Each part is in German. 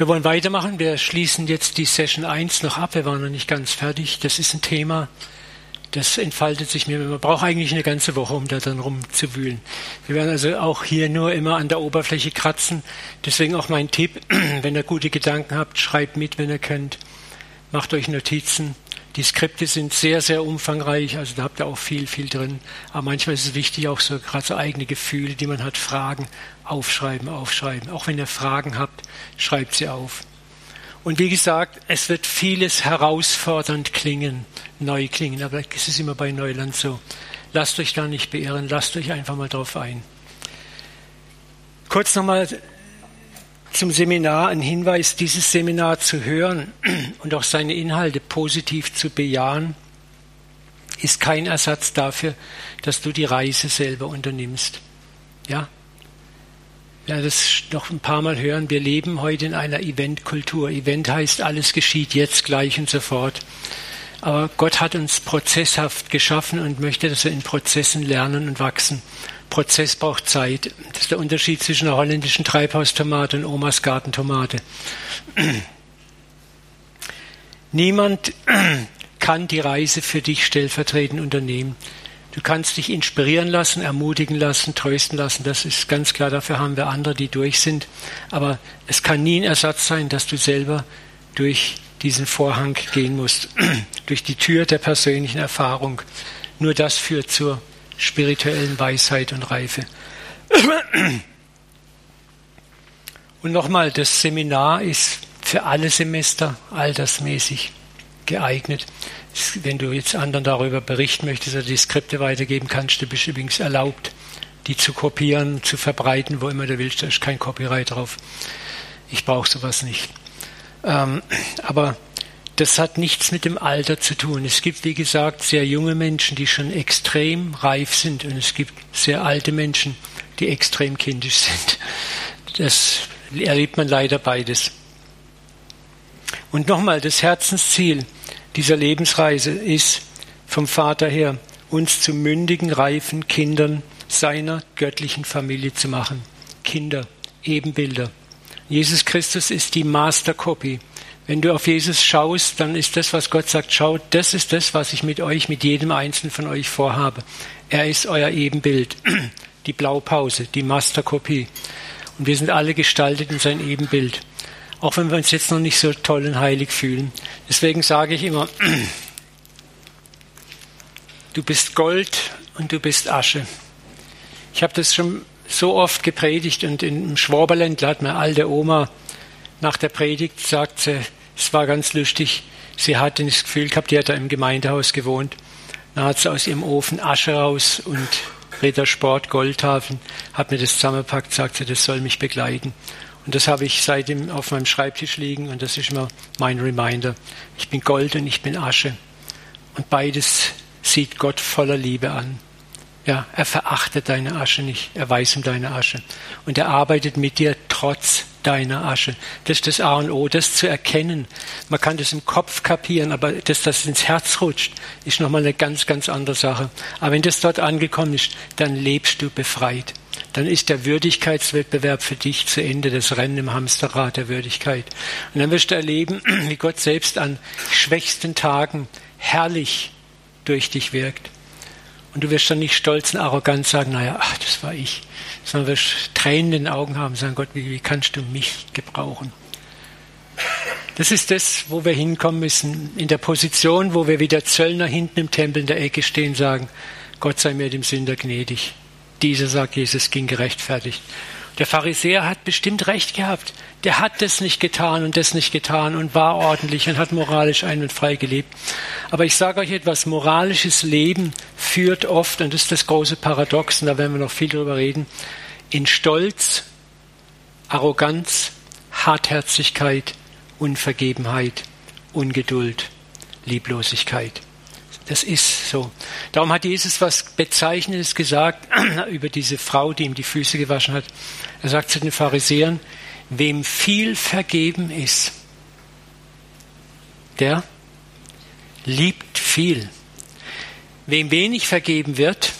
Wir wollen weitermachen. Wir schließen jetzt die Session 1 noch ab. Wir waren noch nicht ganz fertig. Das ist ein Thema, das entfaltet sich mir. Man braucht eigentlich eine ganze Woche, um da dann rumzuwühlen. Wir werden also auch hier nur immer an der Oberfläche kratzen. Deswegen auch mein Tipp, wenn ihr gute Gedanken habt, schreibt mit, wenn ihr könnt. Macht euch Notizen. Die Skripte sind sehr, sehr umfangreich, also da habt ihr auch viel, viel drin. Aber manchmal ist es wichtig, auch so gerade so eigene Gefühle, die man hat, Fragen aufschreiben, aufschreiben. Auch wenn ihr Fragen habt, schreibt sie auf. Und wie gesagt, es wird vieles herausfordernd klingen, neu klingen, aber es ist immer bei Neuland so. Lasst euch da nicht beirren, lasst euch einfach mal drauf ein. Kurz nochmal zum Seminar ein Hinweis, dieses Seminar zu hören und auch seine Inhalte positiv zu bejahen, ist kein Ersatz dafür, dass du die Reise selber unternimmst. Ja? Ja, das noch ein paar Mal hören. Wir leben heute in einer Eventkultur. Event heißt, alles geschieht jetzt, gleich und sofort. Aber Gott hat uns prozesshaft geschaffen und möchte, dass wir in Prozessen lernen und wachsen. Prozess braucht Zeit. Das ist der Unterschied zwischen einer holländischen Treibhaustomate und Omas Gartentomate. Niemand kann die Reise für dich stellvertretend unternehmen. Du kannst dich inspirieren lassen, ermutigen lassen, trösten lassen. Das ist ganz klar. Dafür haben wir andere, die durch sind. Aber es kann nie ein Ersatz sein, dass du selber durch diesen Vorhang gehen musst, durch die Tür der persönlichen Erfahrung. Nur das führt zur spirituellen Weisheit und Reife. Und nochmal, das Seminar ist für alle Semester altersmäßig geeignet. Wenn du jetzt anderen darüber berichten möchtest oder die Skripte weitergeben kannst, du bist übrigens erlaubt, die zu kopieren, zu verbreiten, wo immer du willst. Da ist kein Copyright drauf. Ich brauche sowas nicht. Ähm, aber das hat nichts mit dem Alter zu tun. Es gibt, wie gesagt, sehr junge Menschen, die schon extrem reif sind und es gibt sehr alte Menschen, die extrem kindisch sind. Das erlebt man leider beides. Und nochmal, das Herzensziel dieser Lebensreise ist vom Vater her, uns zu mündigen, reifen Kindern seiner göttlichen Familie zu machen. Kinder, Ebenbilder. Jesus Christus ist die Mastercopy wenn du auf Jesus schaust, dann ist das, was Gott sagt, schaut, das ist das, was ich mit euch, mit jedem Einzelnen von euch vorhabe. Er ist euer Ebenbild, die Blaupause, die Masterkopie. Und wir sind alle gestaltet in sein Ebenbild. Auch wenn wir uns jetzt noch nicht so toll und heilig fühlen. Deswegen sage ich immer, du bist Gold und du bist Asche. Ich habe das schon so oft gepredigt und im Schwaberland hat mir alte Oma nach der Predigt sagt sie, es war ganz lustig. Sie hatte das Gefühl gehabt, die hat da im Gemeindehaus gewohnt. Dann hat sie aus ihrem Ofen Asche raus und Rittersport, Goldtafeln, hat mir das zusammengepackt, sagt sie, das soll mich begleiten. Und das habe ich seitdem auf meinem Schreibtisch liegen und das ist immer mein Reminder. Ich bin Gold und ich bin Asche. Und beides sieht Gott voller Liebe an. Ja, er verachtet deine Asche nicht, er weiß um deine Asche. Und er arbeitet mit dir trotz deiner Asche. Das ist das A und O, das zu erkennen. Man kann das im Kopf kapieren, aber dass das ins Herz rutscht, ist nochmal eine ganz, ganz andere Sache. Aber wenn das dort angekommen ist, dann lebst du befreit. Dann ist der Würdigkeitswettbewerb für dich zu Ende, das Rennen im Hamsterrad der Würdigkeit. Und dann wirst du erleben, wie Gott selbst an schwächsten Tagen herrlich durch dich wirkt. Und du wirst dann nicht stolz und arrogant sagen, naja, ach, das war ich sondern wir Tränen in den Augen haben, sagen, Gott, wie, wie kannst du mich gebrauchen? Das ist das, wo wir hinkommen müssen, in der Position, wo wir wie der Zöllner hinten im Tempel in der Ecke stehen, sagen, Gott sei mir dem Sünder gnädig. Dieser, sagt Jesus, ging gerechtfertigt. Der Pharisäer hat bestimmt recht gehabt. Der hat das nicht getan und das nicht getan und war ordentlich und hat moralisch ein- und frei gelebt. Aber ich sage euch etwas, moralisches Leben führt oft, und das ist das große Paradox, und da werden wir noch viel drüber reden, in Stolz, Arroganz, Hartherzigkeit, Unvergebenheit, Ungeduld, Lieblosigkeit. Das ist so. Darum hat Jesus was Bezeichnendes gesagt über diese Frau, die ihm die Füße gewaschen hat. Er sagt zu den Pharisäern, wem viel vergeben ist, der liebt viel. Wem wenig vergeben wird,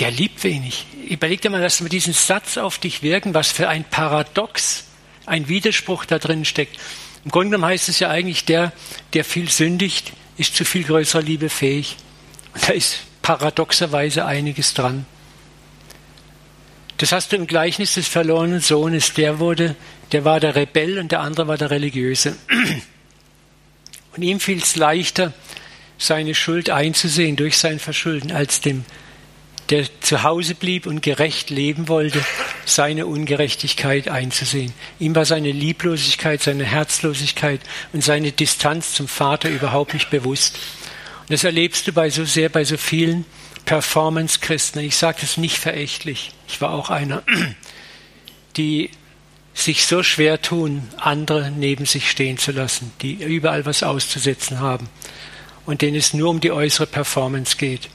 der liebt wenig. Überleg dir mal, lass mal diesen Satz auf dich wirken, was für ein Paradox ein Widerspruch da drin steckt. Im Grunde genommen heißt es ja eigentlich, der, der viel sündigt, ist zu viel größerer Liebe fähig. Da ist paradoxerweise einiges dran. Das hast du im Gleichnis des verlorenen Sohnes. Der wurde, der war der Rebell und der andere war der Religiöse. Und ihm fiel es leichter, seine Schuld einzusehen durch sein Verschulden, als dem, der zu Hause blieb und gerecht leben wollte, seine Ungerechtigkeit einzusehen. Ihm war seine Lieblosigkeit, seine Herzlosigkeit und seine Distanz zum Vater überhaupt nicht bewusst. Und das erlebst du bei so sehr, bei so vielen Performance-Christen. Ich sage das nicht verächtlich. Ich war auch einer, die sich so schwer tun, andere neben sich stehen zu lassen, die überall was auszusetzen haben und denen es nur um die äußere Performance geht.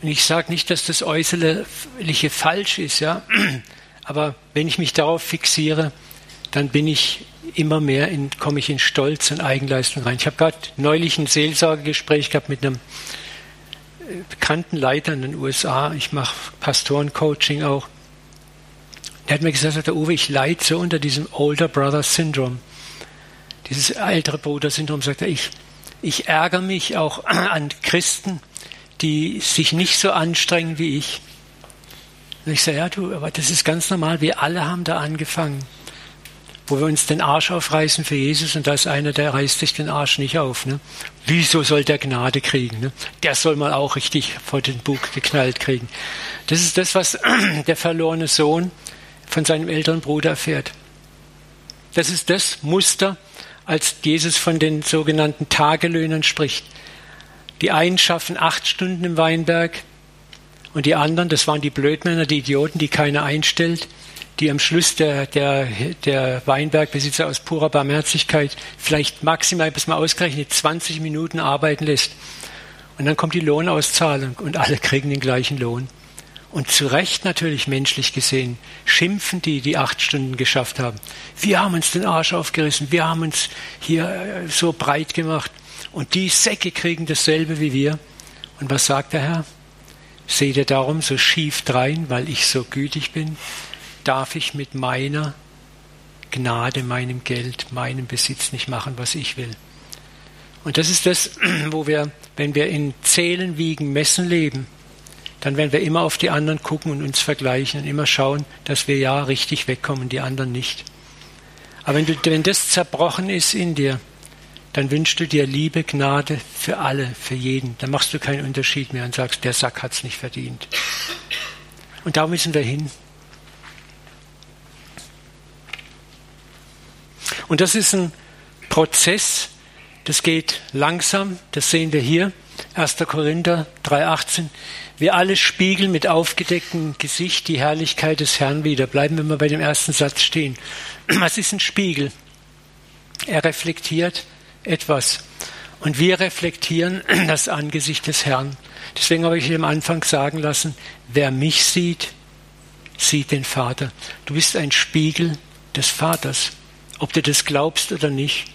Und ich sage nicht, dass das Äußerliche falsch ist, ja, aber wenn ich mich darauf fixiere, dann bin ich immer mehr in, komme ich in Stolz und Eigenleistung rein. Ich habe gerade neulich ein Seelsorgegespräch gehabt mit einem äh, bekannten Leiter in den USA. Ich mache Pastorencoaching auch. Der hat mir gesagt, der Uwe, ich leide so unter diesem Older Brother Syndrome. Dieses ältere Bruder-Syndrom, sagt er, ich, ich ärgere mich auch an Christen, die sich nicht so anstrengen wie ich. Und ich sage, ja, du, aber das ist ganz normal. Wir alle haben da angefangen, wo wir uns den Arsch aufreißen für Jesus und da ist einer, der reißt sich den Arsch nicht auf. Ne? Wieso soll der Gnade kriegen? Ne? Der soll mal auch richtig vor den Bug geknallt kriegen. Das ist das, was der verlorene Sohn von seinem älteren Bruder erfährt. Das ist das Muster, als Jesus von den sogenannten Tagelöhnern spricht. Die einen schaffen acht Stunden im Weinberg und die anderen, das waren die Blödmänner, die Idioten, die keiner einstellt, die am Schluss der, der, der Weinbergbesitzer aus purer Barmherzigkeit vielleicht maximal bis mal ausgerechnet 20 Minuten arbeiten lässt. Und dann kommt die Lohnauszahlung und alle kriegen den gleichen Lohn. Und zu Recht natürlich menschlich gesehen schimpfen die, die acht Stunden geschafft haben. Wir haben uns den Arsch aufgerissen, wir haben uns hier äh, so breit gemacht. Und die Säcke kriegen dasselbe wie wir. Und was sagt der Herr? Seht ihr darum so schief drein, weil ich so gütig bin? Darf ich mit meiner Gnade, meinem Geld, meinem Besitz nicht machen, was ich will? Und das ist das, wo wir, wenn wir in Zählen, Wiegen, Messen leben, dann werden wir immer auf die anderen gucken und uns vergleichen und immer schauen, dass wir ja richtig wegkommen, die anderen nicht. Aber wenn, du, wenn das zerbrochen ist in dir, dann wünschst du dir Liebe, Gnade für alle, für jeden. Dann machst du keinen Unterschied mehr und sagst, der Sack hat es nicht verdient. Und da müssen wir hin. Und das ist ein Prozess, das geht langsam, das sehen wir hier. 1. Korinther 3,18. Wir alle spiegeln mit aufgedecktem Gesicht die Herrlichkeit des Herrn wieder. Bleiben wir mal bei dem ersten Satz stehen. Was ist ein Spiegel? Er reflektiert etwas. Und wir reflektieren das Angesicht des Herrn. Deswegen habe ich am Anfang sagen lassen, wer mich sieht, sieht den Vater. Du bist ein Spiegel des Vaters, ob du das glaubst oder nicht.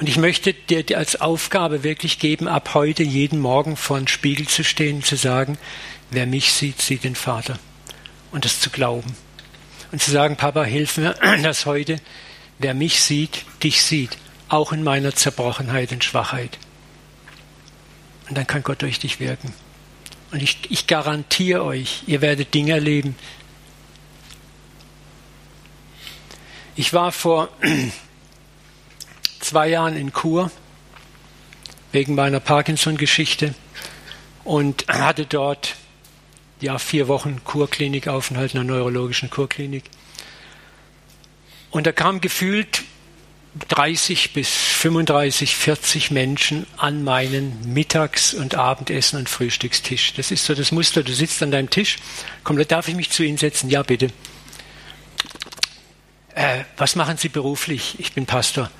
Und ich möchte dir als Aufgabe wirklich geben, ab heute jeden Morgen vor dem Spiegel zu stehen und zu sagen, wer mich sieht, sieht den Vater. Und das zu glauben. Und zu sagen, Papa, hilf mir, dass heute, wer mich sieht, dich sieht. Auch in meiner Zerbrochenheit und Schwachheit. Und dann kann Gott durch dich wirken. Und ich, ich garantiere euch, ihr werdet Dinge erleben. Ich war vor zwei Jahren in Kur wegen meiner Parkinson-Geschichte und hatte dort ja vier Wochen Kurklinikaufenthalt in einer neurologischen Kurklinik. Und da kamen gefühlt 30 bis 35, 40 Menschen an meinen Mittags- und Abendessen- und Frühstückstisch. Das ist so das Muster. Du sitzt an deinem Tisch. Komm, darf ich mich zu Ihnen setzen? Ja, bitte. Äh, was machen Sie beruflich? Ich bin Pastor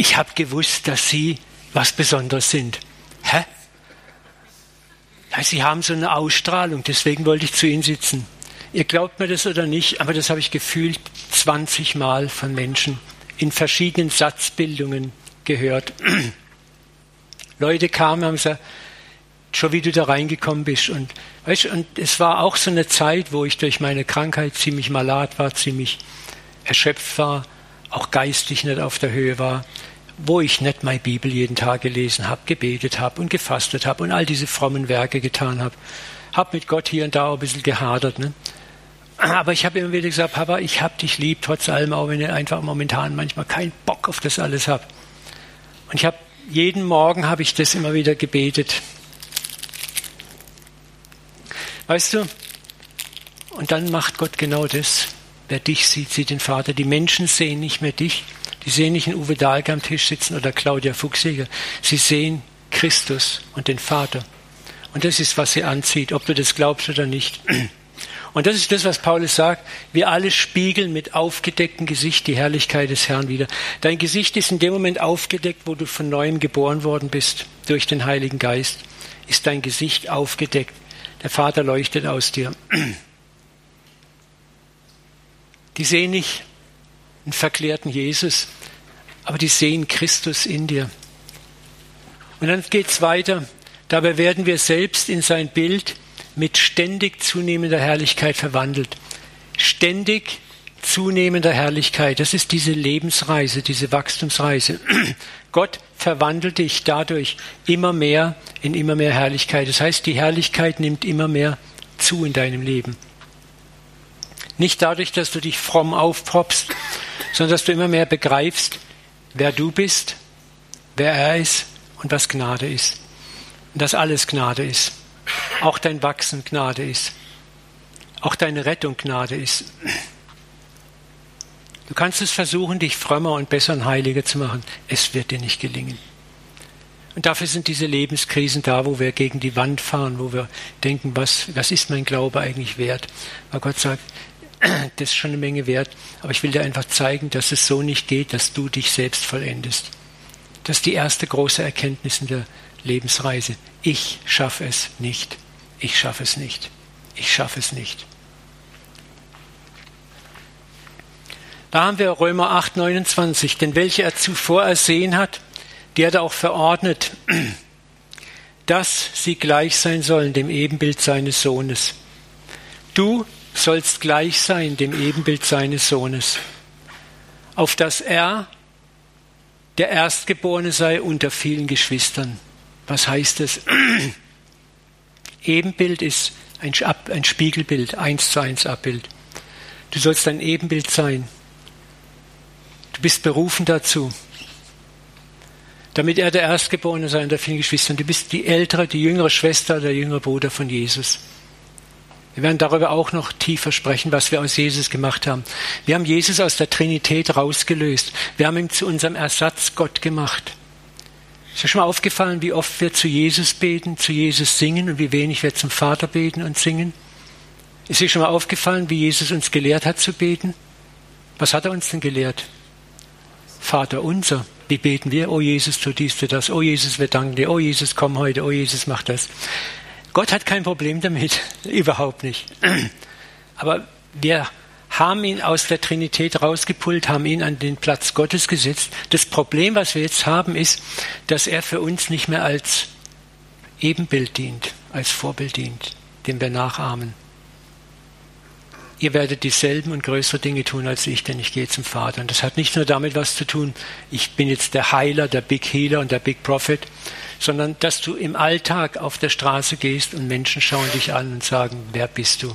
ich habe gewusst, dass Sie was Besonderes sind. Hä? Sie haben so eine Ausstrahlung, deswegen wollte ich zu Ihnen sitzen. Ihr glaubt mir das oder nicht, aber das habe ich gefühlt 20 Mal von Menschen in verschiedenen Satzbildungen gehört. Leute kamen und haben gesagt, schon wie du da reingekommen bist. Und, weißt, und es war auch so eine Zeit, wo ich durch meine Krankheit ziemlich malat war, ziemlich erschöpft war, auch geistig nicht auf der Höhe war, wo ich nicht meine Bibel jeden Tag gelesen habe, gebetet habe und gefastet habe und all diese frommen Werke getan habe. Habe mit Gott hier und da auch ein bisschen gehadert. Ne? Aber ich habe immer wieder gesagt, Papa, ich habe dich lieb, trotz allem, auch wenn ich einfach momentan manchmal keinen Bock auf das alles habe. Und ich habe jeden Morgen habe ich das immer wieder gebetet. Weißt du? Und dann macht Gott genau das. Wer dich sieht, sieht den Vater. Die Menschen sehen nicht mehr dich. Die sehen nicht einen Uwe Dahlke am Tisch sitzen oder Claudia Fuchsiger. Sie sehen Christus und den Vater. Und das ist, was sie anzieht, ob du das glaubst oder nicht. Und das ist das, was Paulus sagt. Wir alle spiegeln mit aufgedecktem Gesicht die Herrlichkeit des Herrn wieder. Dein Gesicht ist in dem Moment aufgedeckt, wo du von neuem geboren worden bist durch den Heiligen Geist. Ist dein Gesicht aufgedeckt. Der Vater leuchtet aus dir. Die sehen nicht einen verklärten Jesus, aber die sehen Christus in dir. Und dann geht es weiter. Dabei werden wir selbst in sein Bild mit ständig zunehmender Herrlichkeit verwandelt. Ständig zunehmender Herrlichkeit. Das ist diese Lebensreise, diese Wachstumsreise. Gott verwandelt dich dadurch immer mehr in immer mehr Herrlichkeit. Das heißt, die Herrlichkeit nimmt immer mehr zu in deinem Leben. Nicht dadurch, dass du dich fromm aufpropst, sondern dass du immer mehr begreifst, wer du bist, wer er ist und was Gnade ist. Und dass alles Gnade ist. Auch dein Wachsen Gnade ist. Auch deine Rettung Gnade ist. Du kannst es versuchen, dich frömmer und besser und heiliger zu machen. Es wird dir nicht gelingen. Und dafür sind diese Lebenskrisen da, wo wir gegen die Wand fahren, wo wir denken, was, was ist mein Glaube eigentlich wert? Weil Gott sagt, das ist schon eine Menge wert, aber ich will dir einfach zeigen, dass es so nicht geht, dass du dich selbst vollendest. Das ist die erste große Erkenntnis in der Lebensreise. Ich schaffe es nicht. Ich schaffe es nicht. Ich schaffe es nicht. Da haben wir Römer 8, 29. Denn welche er zuvor ersehen hat, die hat er auch verordnet, dass sie gleich sein sollen dem Ebenbild seines Sohnes. Du sollst gleich sein dem Ebenbild seines Sohnes, auf dass er der Erstgeborene sei unter vielen Geschwistern. Was heißt es? Ebenbild ist ein, ein Spiegelbild, eins zu eins Abbild. Du sollst ein Ebenbild sein. Du bist berufen dazu. Damit er der Erstgeborene sei unter vielen Geschwistern. Du bist die ältere, die jüngere Schwester, der jüngere Bruder von Jesus. Wir werden darüber auch noch tiefer sprechen, was wir aus Jesus gemacht haben. Wir haben Jesus aus der Trinität rausgelöst. Wir haben ihn zu unserem Ersatz Gott gemacht. Ist dir schon mal aufgefallen, wie oft wir zu Jesus beten, zu Jesus singen und wie wenig wir zum Vater beten und singen? Ist dir schon mal aufgefallen, wie Jesus uns gelehrt hat zu beten? Was hat er uns denn gelehrt? Vater unser. Wie beten wir? Oh Jesus, tu dies, tu das. Oh Jesus, wir danken dir. Oh Jesus, komm heute. Oh Jesus, mach das. Gott hat kein Problem damit, überhaupt nicht. Aber wir haben ihn aus der Trinität rausgepult, haben ihn an den Platz Gottes gesetzt. Das Problem, was wir jetzt haben, ist, dass er für uns nicht mehr als Ebenbild dient, als Vorbild dient, dem wir nachahmen. Ihr werdet dieselben und größere Dinge tun als ich, denn ich gehe zum Vater. Und das hat nicht nur damit was zu tun, ich bin jetzt der Heiler, der Big Healer und der Big Prophet, sondern dass du im Alltag auf der Straße gehst und Menschen schauen dich an und sagen, wer bist du?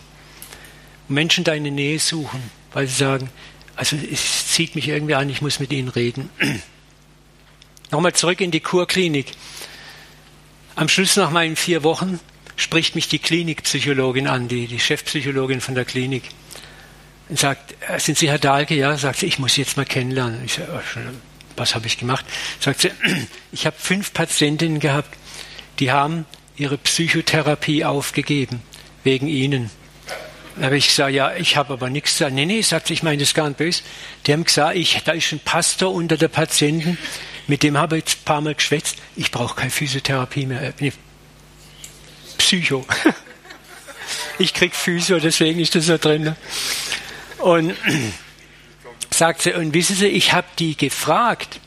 Menschen deine Nähe suchen, weil sie sagen, also es zieht mich irgendwie an, ich muss mit ihnen reden. Nochmal zurück in die Kurklinik. Am Schluss nach meinen vier Wochen spricht mich die Klinikpsychologin an, die, die Chefpsychologin von der Klinik. Und sagt, äh, sind Sie Herr Dahlke? Ja, sagt sie, ich muss Sie jetzt mal kennenlernen. Ich sage, was habe ich gemacht? Sagt sie, ich habe fünf Patientinnen gehabt, die haben ihre Psychotherapie aufgegeben, wegen ihnen. Habe ich gesagt, ja, ich habe aber nichts gesagt. Nee, nee, sagt ich meine das gar nicht böse. Die haben gesagt, ich, da ist ein Pastor unter der Patienten, mit dem habe ich jetzt ein paar Mal geschwätzt, ich brauche keine Physiotherapie mehr. Psycho. Ich krieg Physio, deswegen ist das so drin. Und sagt sie, und wissen Sie, ich habe die gefragt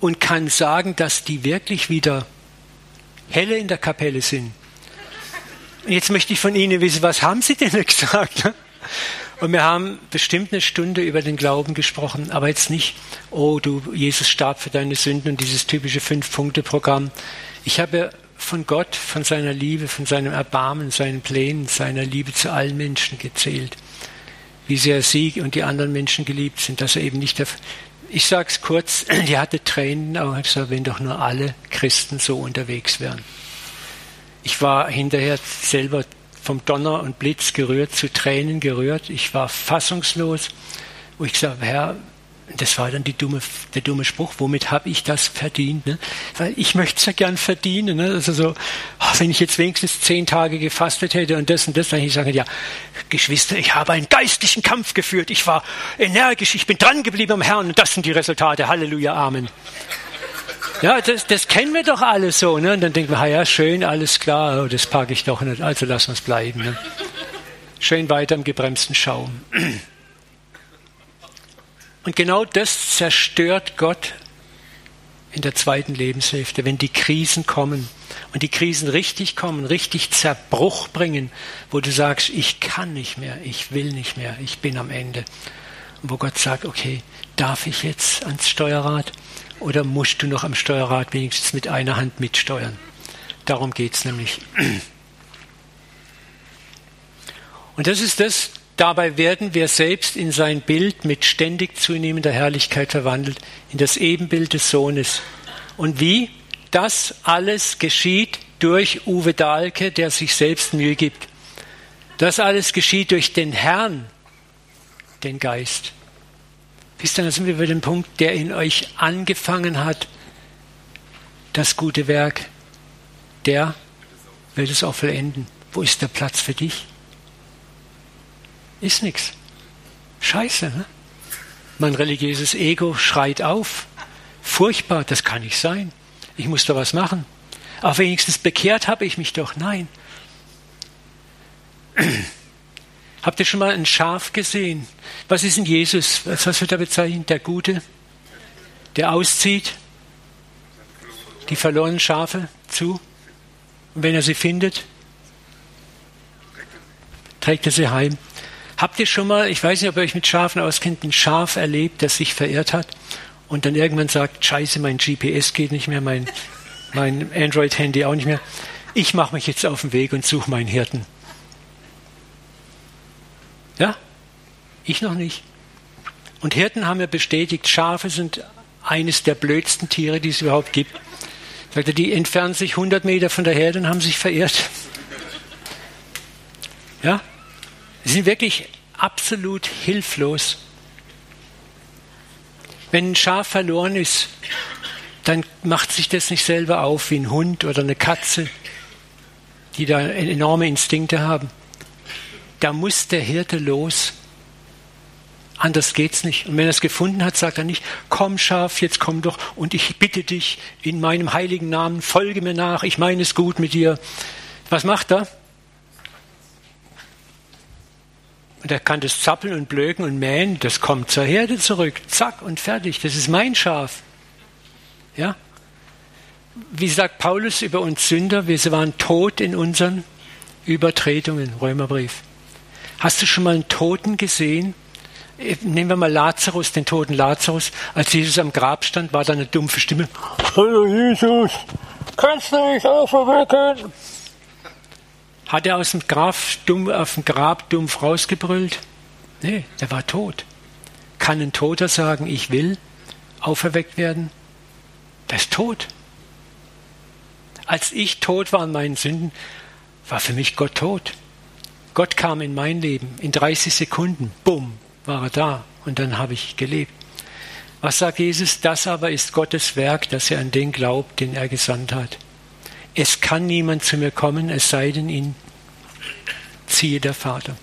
und kann sagen, dass die wirklich wieder helle in der Kapelle sind. Jetzt möchte ich von Ihnen wissen, was haben Sie denn gesagt? Und wir haben bestimmt eine Stunde über den Glauben gesprochen, aber jetzt nicht, oh, du, Jesus starb für deine Sünden und dieses typische Fünf-Punkte-Programm. Ich habe von Gott, von seiner Liebe, von seinem Erbarmen, seinen Plänen, seiner Liebe zu allen Menschen gezählt. Wie sehr sie und die anderen Menschen geliebt sind, dass er eben nicht der, ich sage es kurz, die hatte Tränen, aber ich sage, wenn doch nur alle Christen so unterwegs wären. Ich war hinterher selber vom Donner und Blitz gerührt, zu Tränen gerührt. Ich war fassungslos, wo ich gesagt Herr, das war dann dumme, der dumme Spruch, womit habe ich das verdient? Ne? Weil ich möchte es ja gern verdienen. Ne? Also so, ach, wenn ich jetzt wenigstens zehn Tage gefastet hätte und das und das, dann hätte ich sagen, ja, Geschwister, ich habe einen geistlichen Kampf geführt, ich war energisch, ich bin dran geblieben am Herrn und das sind die Resultate. Halleluja, Amen. Ja, das, das kennen wir doch alle so. Ne? Und dann denken wir, ja, schön, alles klar, oh, das packe ich doch nicht, also lassen wir es bleiben. Ne? Schön weiter im gebremsten Schaum. Und genau das zerstört Gott in der zweiten Lebenshälfte, wenn die Krisen kommen und die Krisen richtig kommen, richtig Zerbruch bringen, wo du sagst, ich kann nicht mehr, ich will nicht mehr, ich bin am Ende. Und wo Gott sagt, okay, darf ich jetzt ans Steuerrad? Oder musst du noch am Steuerrad wenigstens mit einer Hand mitsteuern? Darum geht es nämlich. Und das ist das, dabei werden wir selbst in sein Bild mit ständig zunehmender Herrlichkeit verwandelt, in das Ebenbild des Sohnes. Und wie? Das alles geschieht durch Uwe Dahlke, der sich selbst Mühe gibt. Das alles geschieht durch den Herrn, den Geist. Wisst ihr, dann sind wir bei dem Punkt, der in euch angefangen hat, das gute Werk, der wird es auch vollenden. Wo ist der Platz für dich? Ist nichts. Scheiße, ne? Mein religiöses Ego schreit auf. Furchtbar, das kann nicht sein. Ich muss da was machen. Aber wenigstens bekehrt habe ich mich doch. Nein. Habt ihr schon mal ein Schaf gesehen? Was ist denn Jesus? Was wird er bezeichnet? Der Gute, der auszieht, die verlorenen Schafe zu. Und wenn er sie findet, trägt er sie heim. Habt ihr schon mal, ich weiß nicht, ob ihr euch mit Schafen auskennt, ein Schaf erlebt, das sich verirrt hat und dann irgendwann sagt, scheiße, mein GPS geht nicht mehr, mein, mein Android-Handy auch nicht mehr. Ich mache mich jetzt auf den Weg und suche meinen Hirten. Ja? Ich noch nicht. Und Hirten haben mir bestätigt, Schafe sind eines der blödsten Tiere, die es überhaupt gibt. Sagt er, die entfernen sich 100 Meter von der Herde und haben sich verirrt. Ja? Sie sind wirklich absolut hilflos. Wenn ein Schaf verloren ist, dann macht sich das nicht selber auf wie ein Hund oder eine Katze, die da enorme Instinkte haben da muss der Hirte los. Anders geht's nicht. Und wenn er es gefunden hat, sagt er nicht, komm Schaf, jetzt komm doch und ich bitte dich in meinem heiligen Namen, folge mir nach, ich meine es gut mit dir. Was macht er? Und er kann das zappeln und blöken und mähen, das kommt zur Herde zurück. Zack und fertig. Das ist mein Schaf. Ja? Wie sagt Paulus über uns Sünder? Wir waren tot in unseren Übertretungen. Römerbrief. Hast du schon mal einen Toten gesehen? Nehmen wir mal Lazarus, den toten Lazarus. Als Jesus am Grab stand, war da eine dumpfe Stimme. Hallo Jesus, kannst du mich auferwecken? Hat er aus dem, Grab dumm, auf dem Grab dumpf rausgebrüllt? Nee, der war tot. Kann ein Toter sagen, ich will auferweckt werden? Der ist tot. Als ich tot war an meinen Sünden, war für mich Gott tot. Gott kam in mein Leben, in 30 Sekunden, bumm, war er da und dann habe ich gelebt. Was sagt Jesus? Das aber ist Gottes Werk, dass er an den glaubt, den er gesandt hat. Es kann niemand zu mir kommen, es sei denn, ihn ziehe der Vater.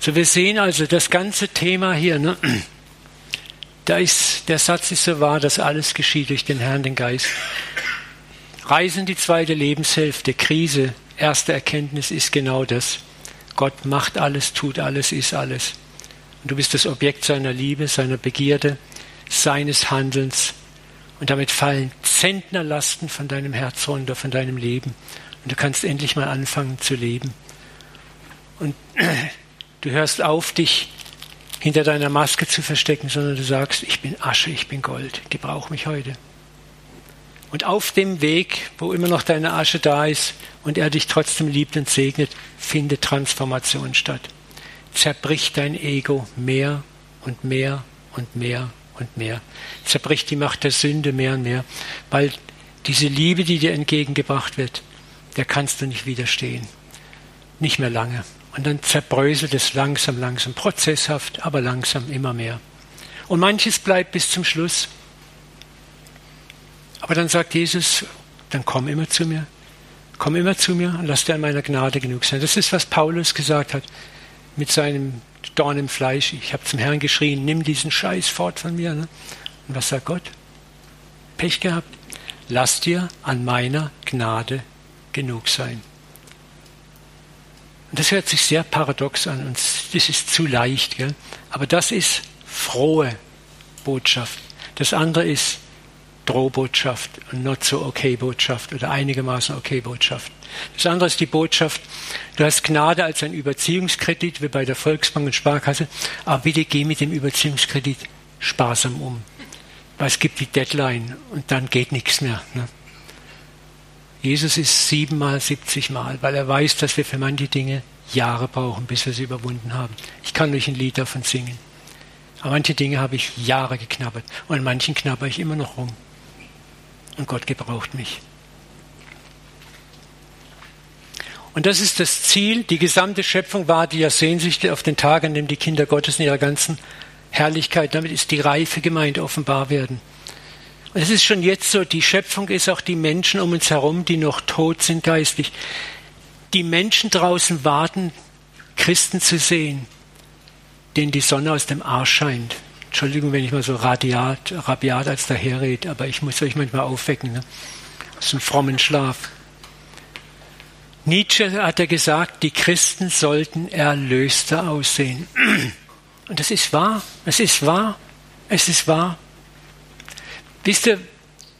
So, wir sehen also das ganze Thema hier. Ne? Da ist, der Satz ist so wahr, dass alles geschieht durch den Herrn, den Geist. Reisen die zweite Lebenshälfte, Krise, erste Erkenntnis ist genau das. Gott macht alles, tut alles, ist alles. Und du bist das Objekt seiner Liebe, seiner Begierde, seines Handelns. Und damit fallen Zentnerlasten von deinem Herz runter, von deinem Leben. Und du kannst endlich mal anfangen zu leben. Und du hörst auf, dich hinter deiner Maske zu verstecken, sondern du sagst, ich bin Asche, ich bin Gold, gebrauch mich heute. Und auf dem Weg, wo immer noch deine Asche da ist und er dich trotzdem liebt und segnet, findet Transformation statt. Zerbricht dein Ego mehr und mehr und mehr und mehr. Zerbricht die Macht der Sünde mehr und mehr, weil diese Liebe, die dir entgegengebracht wird, der kannst du nicht widerstehen. Nicht mehr lange. Und dann zerbröselt es langsam, langsam, prozesshaft, aber langsam immer mehr. Und manches bleibt bis zum Schluss. Aber dann sagt Jesus, dann komm immer zu mir. Komm immer zu mir und lass dir an meiner Gnade genug sein. Das ist, was Paulus gesagt hat mit seinem Dorn im Fleisch. Ich habe zum Herrn geschrien, nimm diesen Scheiß fort von mir. Ne? Und was sagt Gott? Pech gehabt. Lass dir an meiner Gnade genug sein. Und das hört sich sehr paradox an und das ist zu leicht. Gell? Aber das ist frohe Botschaft. Das andere ist Drohbotschaft und not so okay Botschaft oder einigermaßen okay Botschaft. Das andere ist die Botschaft, du hast Gnade als ein Überziehungskredit, wie bei der Volksbank und Sparkasse, aber bitte geh mit dem Überziehungskredit sparsam um. Weil es gibt die Deadline und dann geht nichts mehr. Ne? Jesus ist siebenmal, siebzigmal, weil er weiß, dass wir für manche Dinge Jahre brauchen, bis wir sie überwunden haben. Ich kann euch ein Lied davon singen. Aber manche Dinge habe ich Jahre geknabbert und an manchen knabber ich immer noch rum und Gott gebraucht mich. Und das ist das Ziel. Die gesamte Schöpfung war die ja Sehnsüchte auf den Tag, an dem die Kinder Gottes in ihrer ganzen Herrlichkeit, damit ist die reife Gemeinde offenbar werden. Und es ist schon jetzt so, die Schöpfung ist auch die Menschen um uns herum, die noch tot sind geistlich. Die Menschen draußen warten, Christen zu sehen, denen die Sonne aus dem Arsch scheint. Entschuldigung, wenn ich mal so radiat, rabiat als daherrede, aber ich muss euch manchmal aufwecken ne? aus einem frommen Schlaf. Nietzsche hat er gesagt, die Christen sollten erlöster aussehen. Und das ist wahr, es ist wahr, es ist wahr. Wisst ihr,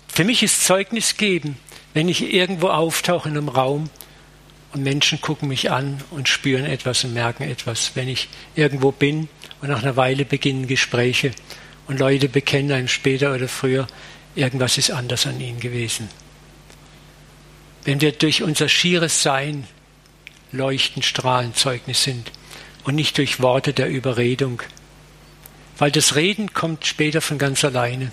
für mich ist Zeugnis geben, wenn ich irgendwo auftauche in einem Raum und Menschen gucken mich an und spüren etwas und merken etwas. Wenn ich irgendwo bin und nach einer Weile beginnen Gespräche und Leute bekennen einem später oder früher, irgendwas ist anders an ihnen gewesen. Wenn wir durch unser schieres Sein leuchten, strahlen, Zeugnis sind und nicht durch Worte der Überredung. Weil das Reden kommt später von ganz alleine.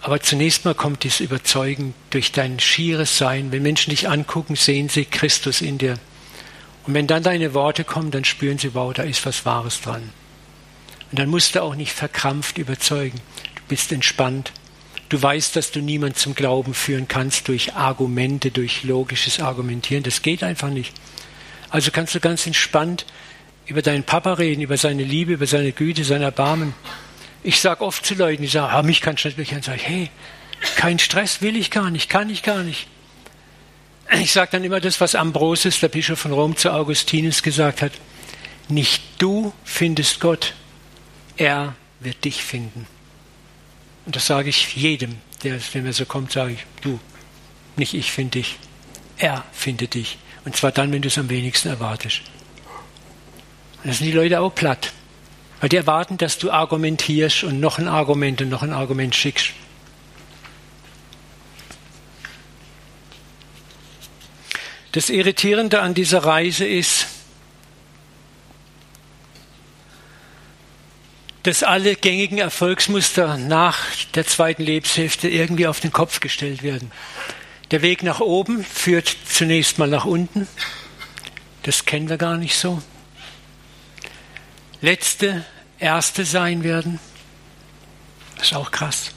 Aber zunächst mal kommt dieses Überzeugen durch dein schieres Sein. Wenn Menschen dich angucken, sehen sie Christus in dir. Und wenn dann deine Worte kommen, dann spüren sie, wow, da ist was Wahres dran. Und dann musst du auch nicht verkrampft überzeugen. Du bist entspannt. Du weißt, dass du niemand zum Glauben führen kannst durch Argumente, durch logisches Argumentieren. Das geht einfach nicht. Also kannst du ganz entspannt über deinen Papa reden, über seine Liebe, über seine Güte, sein Erbarmen. Ich sage oft zu Leuten, die sagen, ah, mich kannst du nicht bekennen. Sag ich, hey, kein Stress will ich gar nicht, kann ich gar nicht. Ich sage dann immer das, was Ambrosius, der Bischof von Rom, zu Augustinus gesagt hat. Nicht du findest Gott, er wird dich finden. Und das sage ich jedem, der, wenn mir so kommt, sage ich, du, nicht ich finde dich, er findet dich. Und zwar dann, wenn du es am wenigsten erwartest. Das sind die Leute auch platt. Weil die erwarten, dass du argumentierst und noch ein Argument und noch ein Argument schickst. Das Irritierende an dieser Reise ist, dass alle gängigen Erfolgsmuster nach der zweiten Lebenshälfte irgendwie auf den Kopf gestellt werden. Der Weg nach oben führt zunächst mal nach unten. Das kennen wir gar nicht so. Letzte, Erste sein werden. Das ist auch krass.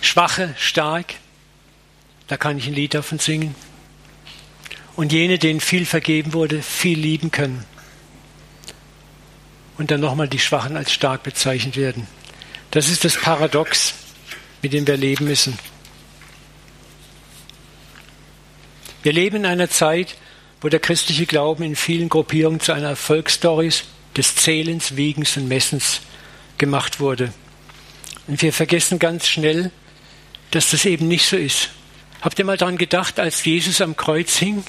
Schwache, stark. Da kann ich ein Lied davon singen. Und jene, denen viel vergeben wurde, viel lieben können. Und dann nochmal die Schwachen als stark bezeichnet werden. Das ist das Paradox, mit dem wir leben müssen. Wir leben in einer Zeit, wo der christliche Glauben in vielen Gruppierungen zu einer Erfolgsstory des Zählens, Wiegens und Messens gemacht wurde. Und wir vergessen ganz schnell, dass das eben nicht so ist. Habt ihr mal daran gedacht, als Jesus am Kreuz hing?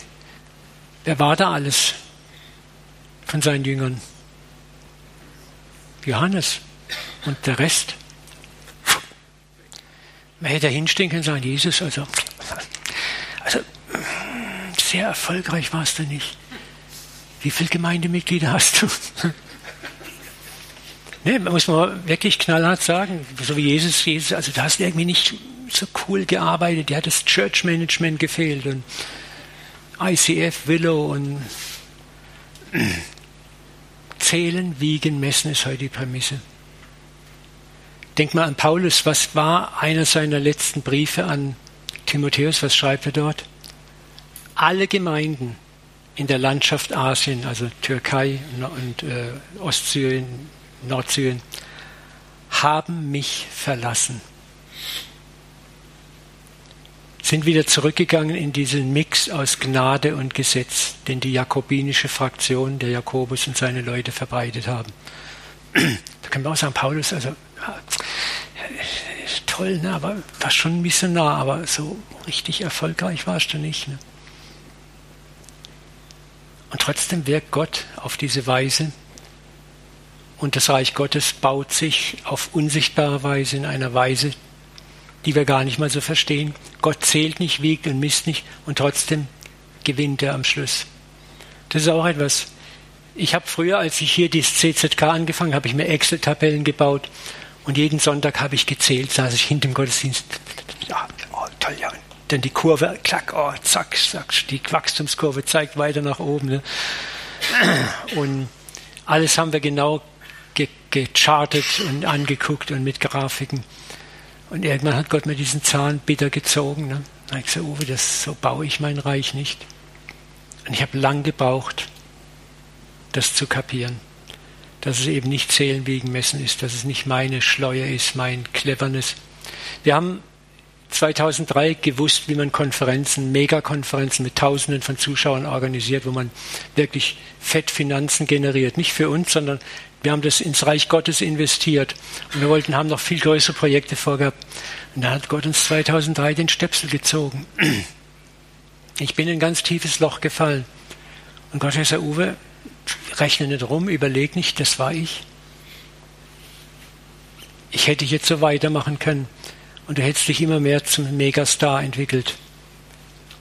Wer war da alles? von seinen Jüngern? Johannes und der Rest. Man hätte hinstehen können sagen, Jesus, also, also sehr erfolgreich warst du nicht. Wie viele Gemeindemitglieder hast du? Ne, muss man wirklich knallhart sagen, so wie Jesus, Jesus, also da hast du irgendwie nicht so cool gearbeitet, dir hat das Church Management gefehlt und ICF, Willow und Zählen, Wiegen, Messen ist heute die Prämisse. Denk mal an Paulus, was war einer seiner letzten Briefe an Timotheus, was schreibt er dort? Alle Gemeinden in der Landschaft Asien, also Türkei und äh, Ostsyrien, Nordsyrien, haben mich verlassen sind wieder zurückgegangen in diesen Mix aus Gnade und Gesetz, den die jakobinische Fraktion, der Jakobus und seine Leute verbreitet haben. Da können wir auch sagen, Paulus, also toll, ne, aber war schon ein nah, aber so richtig erfolgreich warst du nicht. Ne? Und trotzdem wirkt Gott auf diese Weise. Und das Reich Gottes baut sich auf unsichtbare Weise in einer Weise, die wir gar nicht mal so verstehen. Gott zählt nicht, wiegt und misst nicht und trotzdem gewinnt er am Schluss. Das ist auch etwas. Ich habe früher, als ich hier dieses CZK angefangen habe, ich mir Excel-Tabellen gebaut und jeden Sonntag habe ich gezählt, saß ich hinter dem Gottesdienst. Ja, oh, toll, ja. Dann die Kurve, klack, oh, zack, zack, die Wachstumskurve zeigt weiter nach oben. Ne? Und alles haben wir genau ge gechartet und angeguckt und mit Grafiken. Und irgendwann hat Gott mir diesen Zahn bitter gezogen. Ne? Da habe ich gesagt, Uwe, das, so baue ich mein Reich nicht. Und ich habe lang gebraucht, das zu kapieren. Dass es eben nicht Zählen wegen Messen ist, dass es nicht meine Schleue ist, mein Cleverness. Wir haben 2003 gewusst, wie man Konferenzen, Megakonferenzen mit Tausenden von Zuschauern organisiert, wo man wirklich Fettfinanzen generiert. Nicht für uns, sondern wir haben das ins Reich Gottes investiert und wir wollten, haben noch viel größere Projekte vorgehabt. Und da hat Gott uns 2003 den Stöpsel gezogen. Ich bin in ein ganz tiefes Loch gefallen. Und Gott hat gesagt, Uwe, rechne nicht rum, überleg nicht, das war ich. Ich hätte jetzt so weitermachen können und du hättest dich immer mehr zum Megastar entwickelt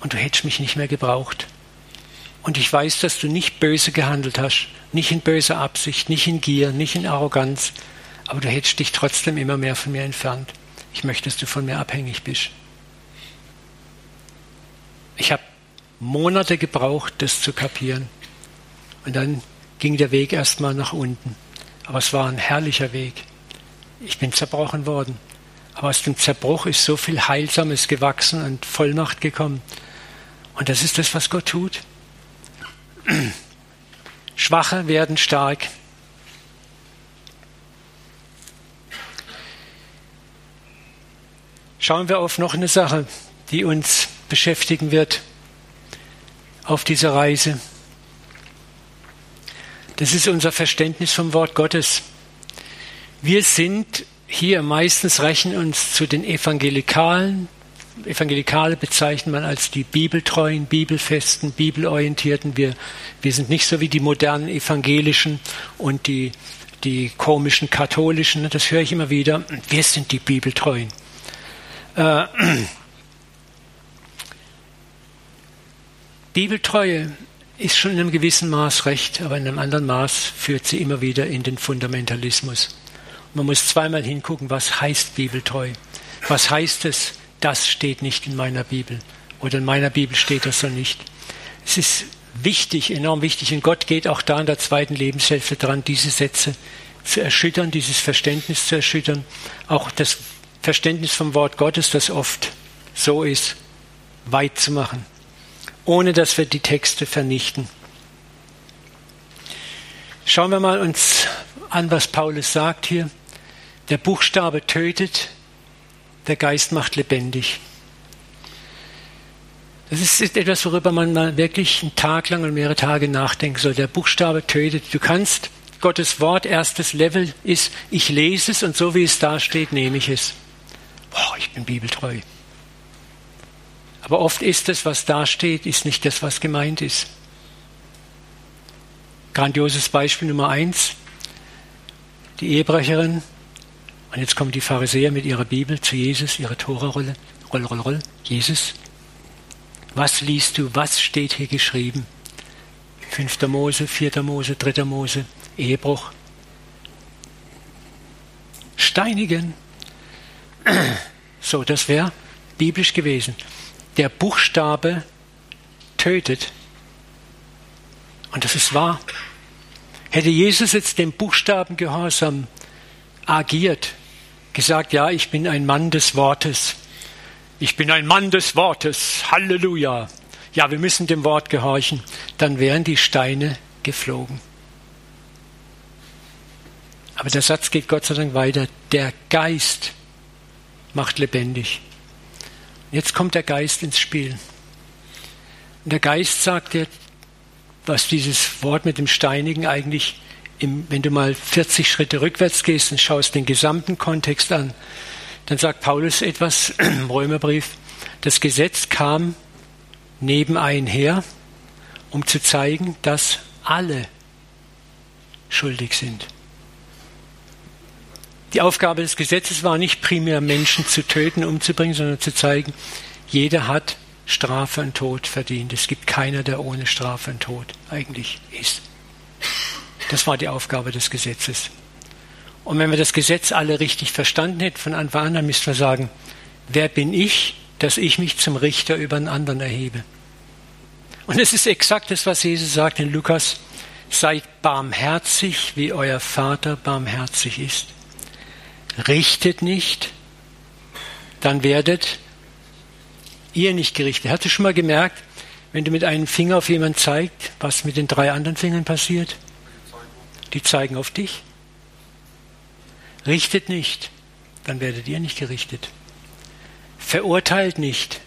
und du hättest mich nicht mehr gebraucht. Und ich weiß, dass du nicht böse gehandelt hast, nicht in böser Absicht, nicht in Gier, nicht in Arroganz, aber du hättest dich trotzdem immer mehr von mir entfernt. Ich möchte, dass du von mir abhängig bist. Ich habe Monate gebraucht, das zu kapieren. Und dann ging der Weg erstmal nach unten. Aber es war ein herrlicher Weg. Ich bin zerbrochen worden. Aber aus dem Zerbruch ist so viel Heilsames gewachsen und Vollmacht gekommen. Und das ist das, was Gott tut. Schwache werden stark. Schauen wir auf noch eine Sache, die uns beschäftigen wird auf dieser Reise. Das ist unser Verständnis vom Wort Gottes. Wir sind hier meistens rechnen uns zu den Evangelikalen, Evangelikale bezeichnet man als die bibeltreuen, bibelfesten, bibelorientierten. Wir, wir sind nicht so wie die modernen Evangelischen und die, die komischen Katholischen. Das höre ich immer wieder. Wir sind die Bibeltreuen. Äh, Bibeltreue ist schon in einem gewissen Maß recht, aber in einem anderen Maß führt sie immer wieder in den Fundamentalismus. Man muss zweimal hingucken, was heißt Bibeltreu? Was heißt es, das steht nicht in meiner Bibel oder in meiner Bibel steht das so nicht. Es ist wichtig, enorm wichtig und Gott geht auch da in der zweiten Lebenshälfte dran, diese Sätze zu erschüttern, dieses Verständnis zu erschüttern, auch das Verständnis vom Wort Gottes, das oft so ist, weit zu machen, ohne dass wir die Texte vernichten. Schauen wir mal uns an, was Paulus sagt hier. Der Buchstabe tötet, der Geist macht lebendig. Das ist etwas, worüber man mal wirklich einen Tag lang und mehrere Tage nachdenken soll. Der Buchstabe tötet. Du kannst, Gottes Wort, erstes Level ist, ich lese es und so wie es da steht, nehme ich es. Boah, ich bin bibeltreu. Aber oft ist es, was da steht, ist nicht das, was gemeint ist. Grandioses Beispiel Nummer eins. Die Ehebrecherin. Und jetzt kommen die Pharisäer mit ihrer Bibel zu Jesus, ihre Tora-Rolle. Roll, roll, roll. Jesus. Was liest du? Was steht hier geschrieben? Fünfter Mose, vierter Mose, dritter Mose, Ehebruch. Steinigen. So, das wäre biblisch gewesen. Der Buchstabe tötet. Und das ist wahr. Hätte Jesus jetzt dem Buchstaben gehorsam agiert, gesagt, ja, ich bin ein Mann des Wortes. Ich bin ein Mann des Wortes. Halleluja. Ja, wir müssen dem Wort gehorchen. Dann wären die Steine geflogen. Aber der Satz geht Gott sei Dank weiter. Der Geist macht lebendig. Jetzt kommt der Geist ins Spiel. Und der Geist sagt dir, was dieses Wort mit dem Steinigen eigentlich, im, wenn du mal 40 Schritte rückwärts gehst und schaust den gesamten Kontext an, dann sagt Paulus etwas im Römerbrief, das Gesetz kam nebenein her, um zu zeigen, dass alle schuldig sind. Die Aufgabe des Gesetzes war nicht primär Menschen zu töten, umzubringen, sondern zu zeigen, jeder hat Strafe und Tod verdient. Es gibt keiner, der ohne Strafe und Tod eigentlich ist. Das war die Aufgabe des Gesetzes. Und wenn wir das Gesetz alle richtig verstanden hätten von Anfang an, dann müssten wir sagen, wer bin ich, dass ich mich zum Richter über einen anderen erhebe? Und es ist exakt das, was Jesus sagt in Lukas, seid barmherzig, wie euer Vater barmherzig ist richtet nicht, dann werdet ihr nicht gerichtet. Hast du schon mal gemerkt, wenn du mit einem Finger auf jemanden zeigst, was mit den drei anderen Fingern passiert? Die zeigen auf dich. Richtet nicht, dann werdet ihr nicht gerichtet. Verurteilt nicht,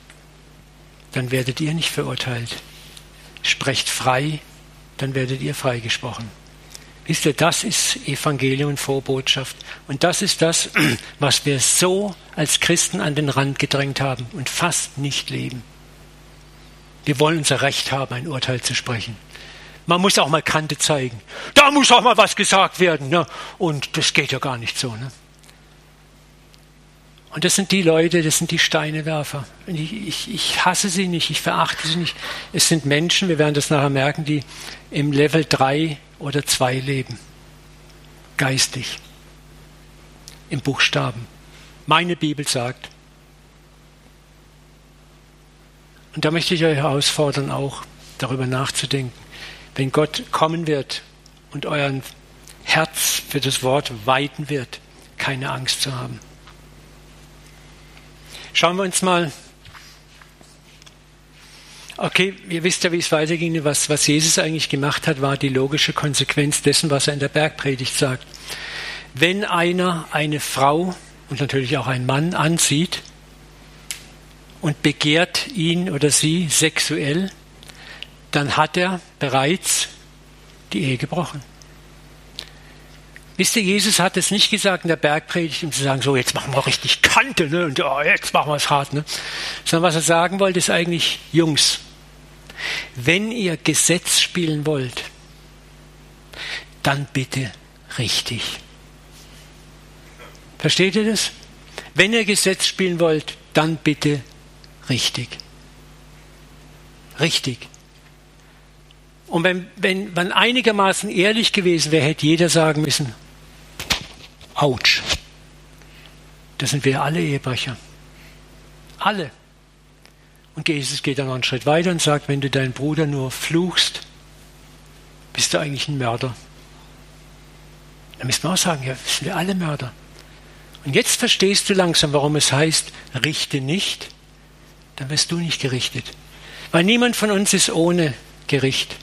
dann werdet ihr nicht verurteilt. Sprecht frei, dann werdet ihr freigesprochen. Wisst ihr, das ist Evangelium und Vorbotschaft. Und das ist das, was wir so als Christen an den Rand gedrängt haben und fast nicht leben. Wir wollen unser Recht haben, ein Urteil zu sprechen. Man muss auch mal Kante zeigen. Da muss auch mal was gesagt werden. Ne? Und das geht ja gar nicht so. Ne? Und das sind die Leute, das sind die Steinewerfer. Ich, ich, ich, hasse sie nicht, ich verachte sie nicht. Es sind Menschen, wir werden das nachher merken, die im Level 3 oder zwei leben. Geistig. Im Buchstaben. Meine Bibel sagt. Und da möchte ich euch herausfordern, auch darüber nachzudenken. Wenn Gott kommen wird und euer Herz für das Wort weiten wird, keine Angst zu haben. Schauen wir uns mal Okay, ihr wisst ja, wie es weiterging. Was, was Jesus eigentlich gemacht hat, war die logische Konsequenz dessen, was er in der Bergpredigt sagt. Wenn einer eine Frau und natürlich auch einen Mann ansieht und begehrt ihn oder sie sexuell, dann hat er bereits die Ehe gebrochen. Wisst ihr, Jesus hat es nicht gesagt in der Bergpredigt, um zu sagen, so jetzt machen wir richtig Kante, ne? und oh, jetzt machen wir es hart. Ne? Sondern was er sagen wollte, ist eigentlich, Jungs, wenn ihr Gesetz spielen wollt, dann bitte richtig. Versteht ihr das? Wenn ihr Gesetz spielen wollt, dann bitte richtig. Richtig. Und wenn, wenn man einigermaßen ehrlich gewesen wäre, hätte jeder sagen müssen, Autsch. Das sind wir alle Ehebrecher. Alle. Und Jesus geht dann noch einen Schritt weiter und sagt, wenn du deinen Bruder nur fluchst, bist du eigentlich ein Mörder. Dann müssen wir auch sagen, ja, sind wir alle Mörder. Und jetzt verstehst du langsam, warum es heißt, richte nicht, dann wirst du nicht gerichtet. Weil niemand von uns ist ohne Gericht.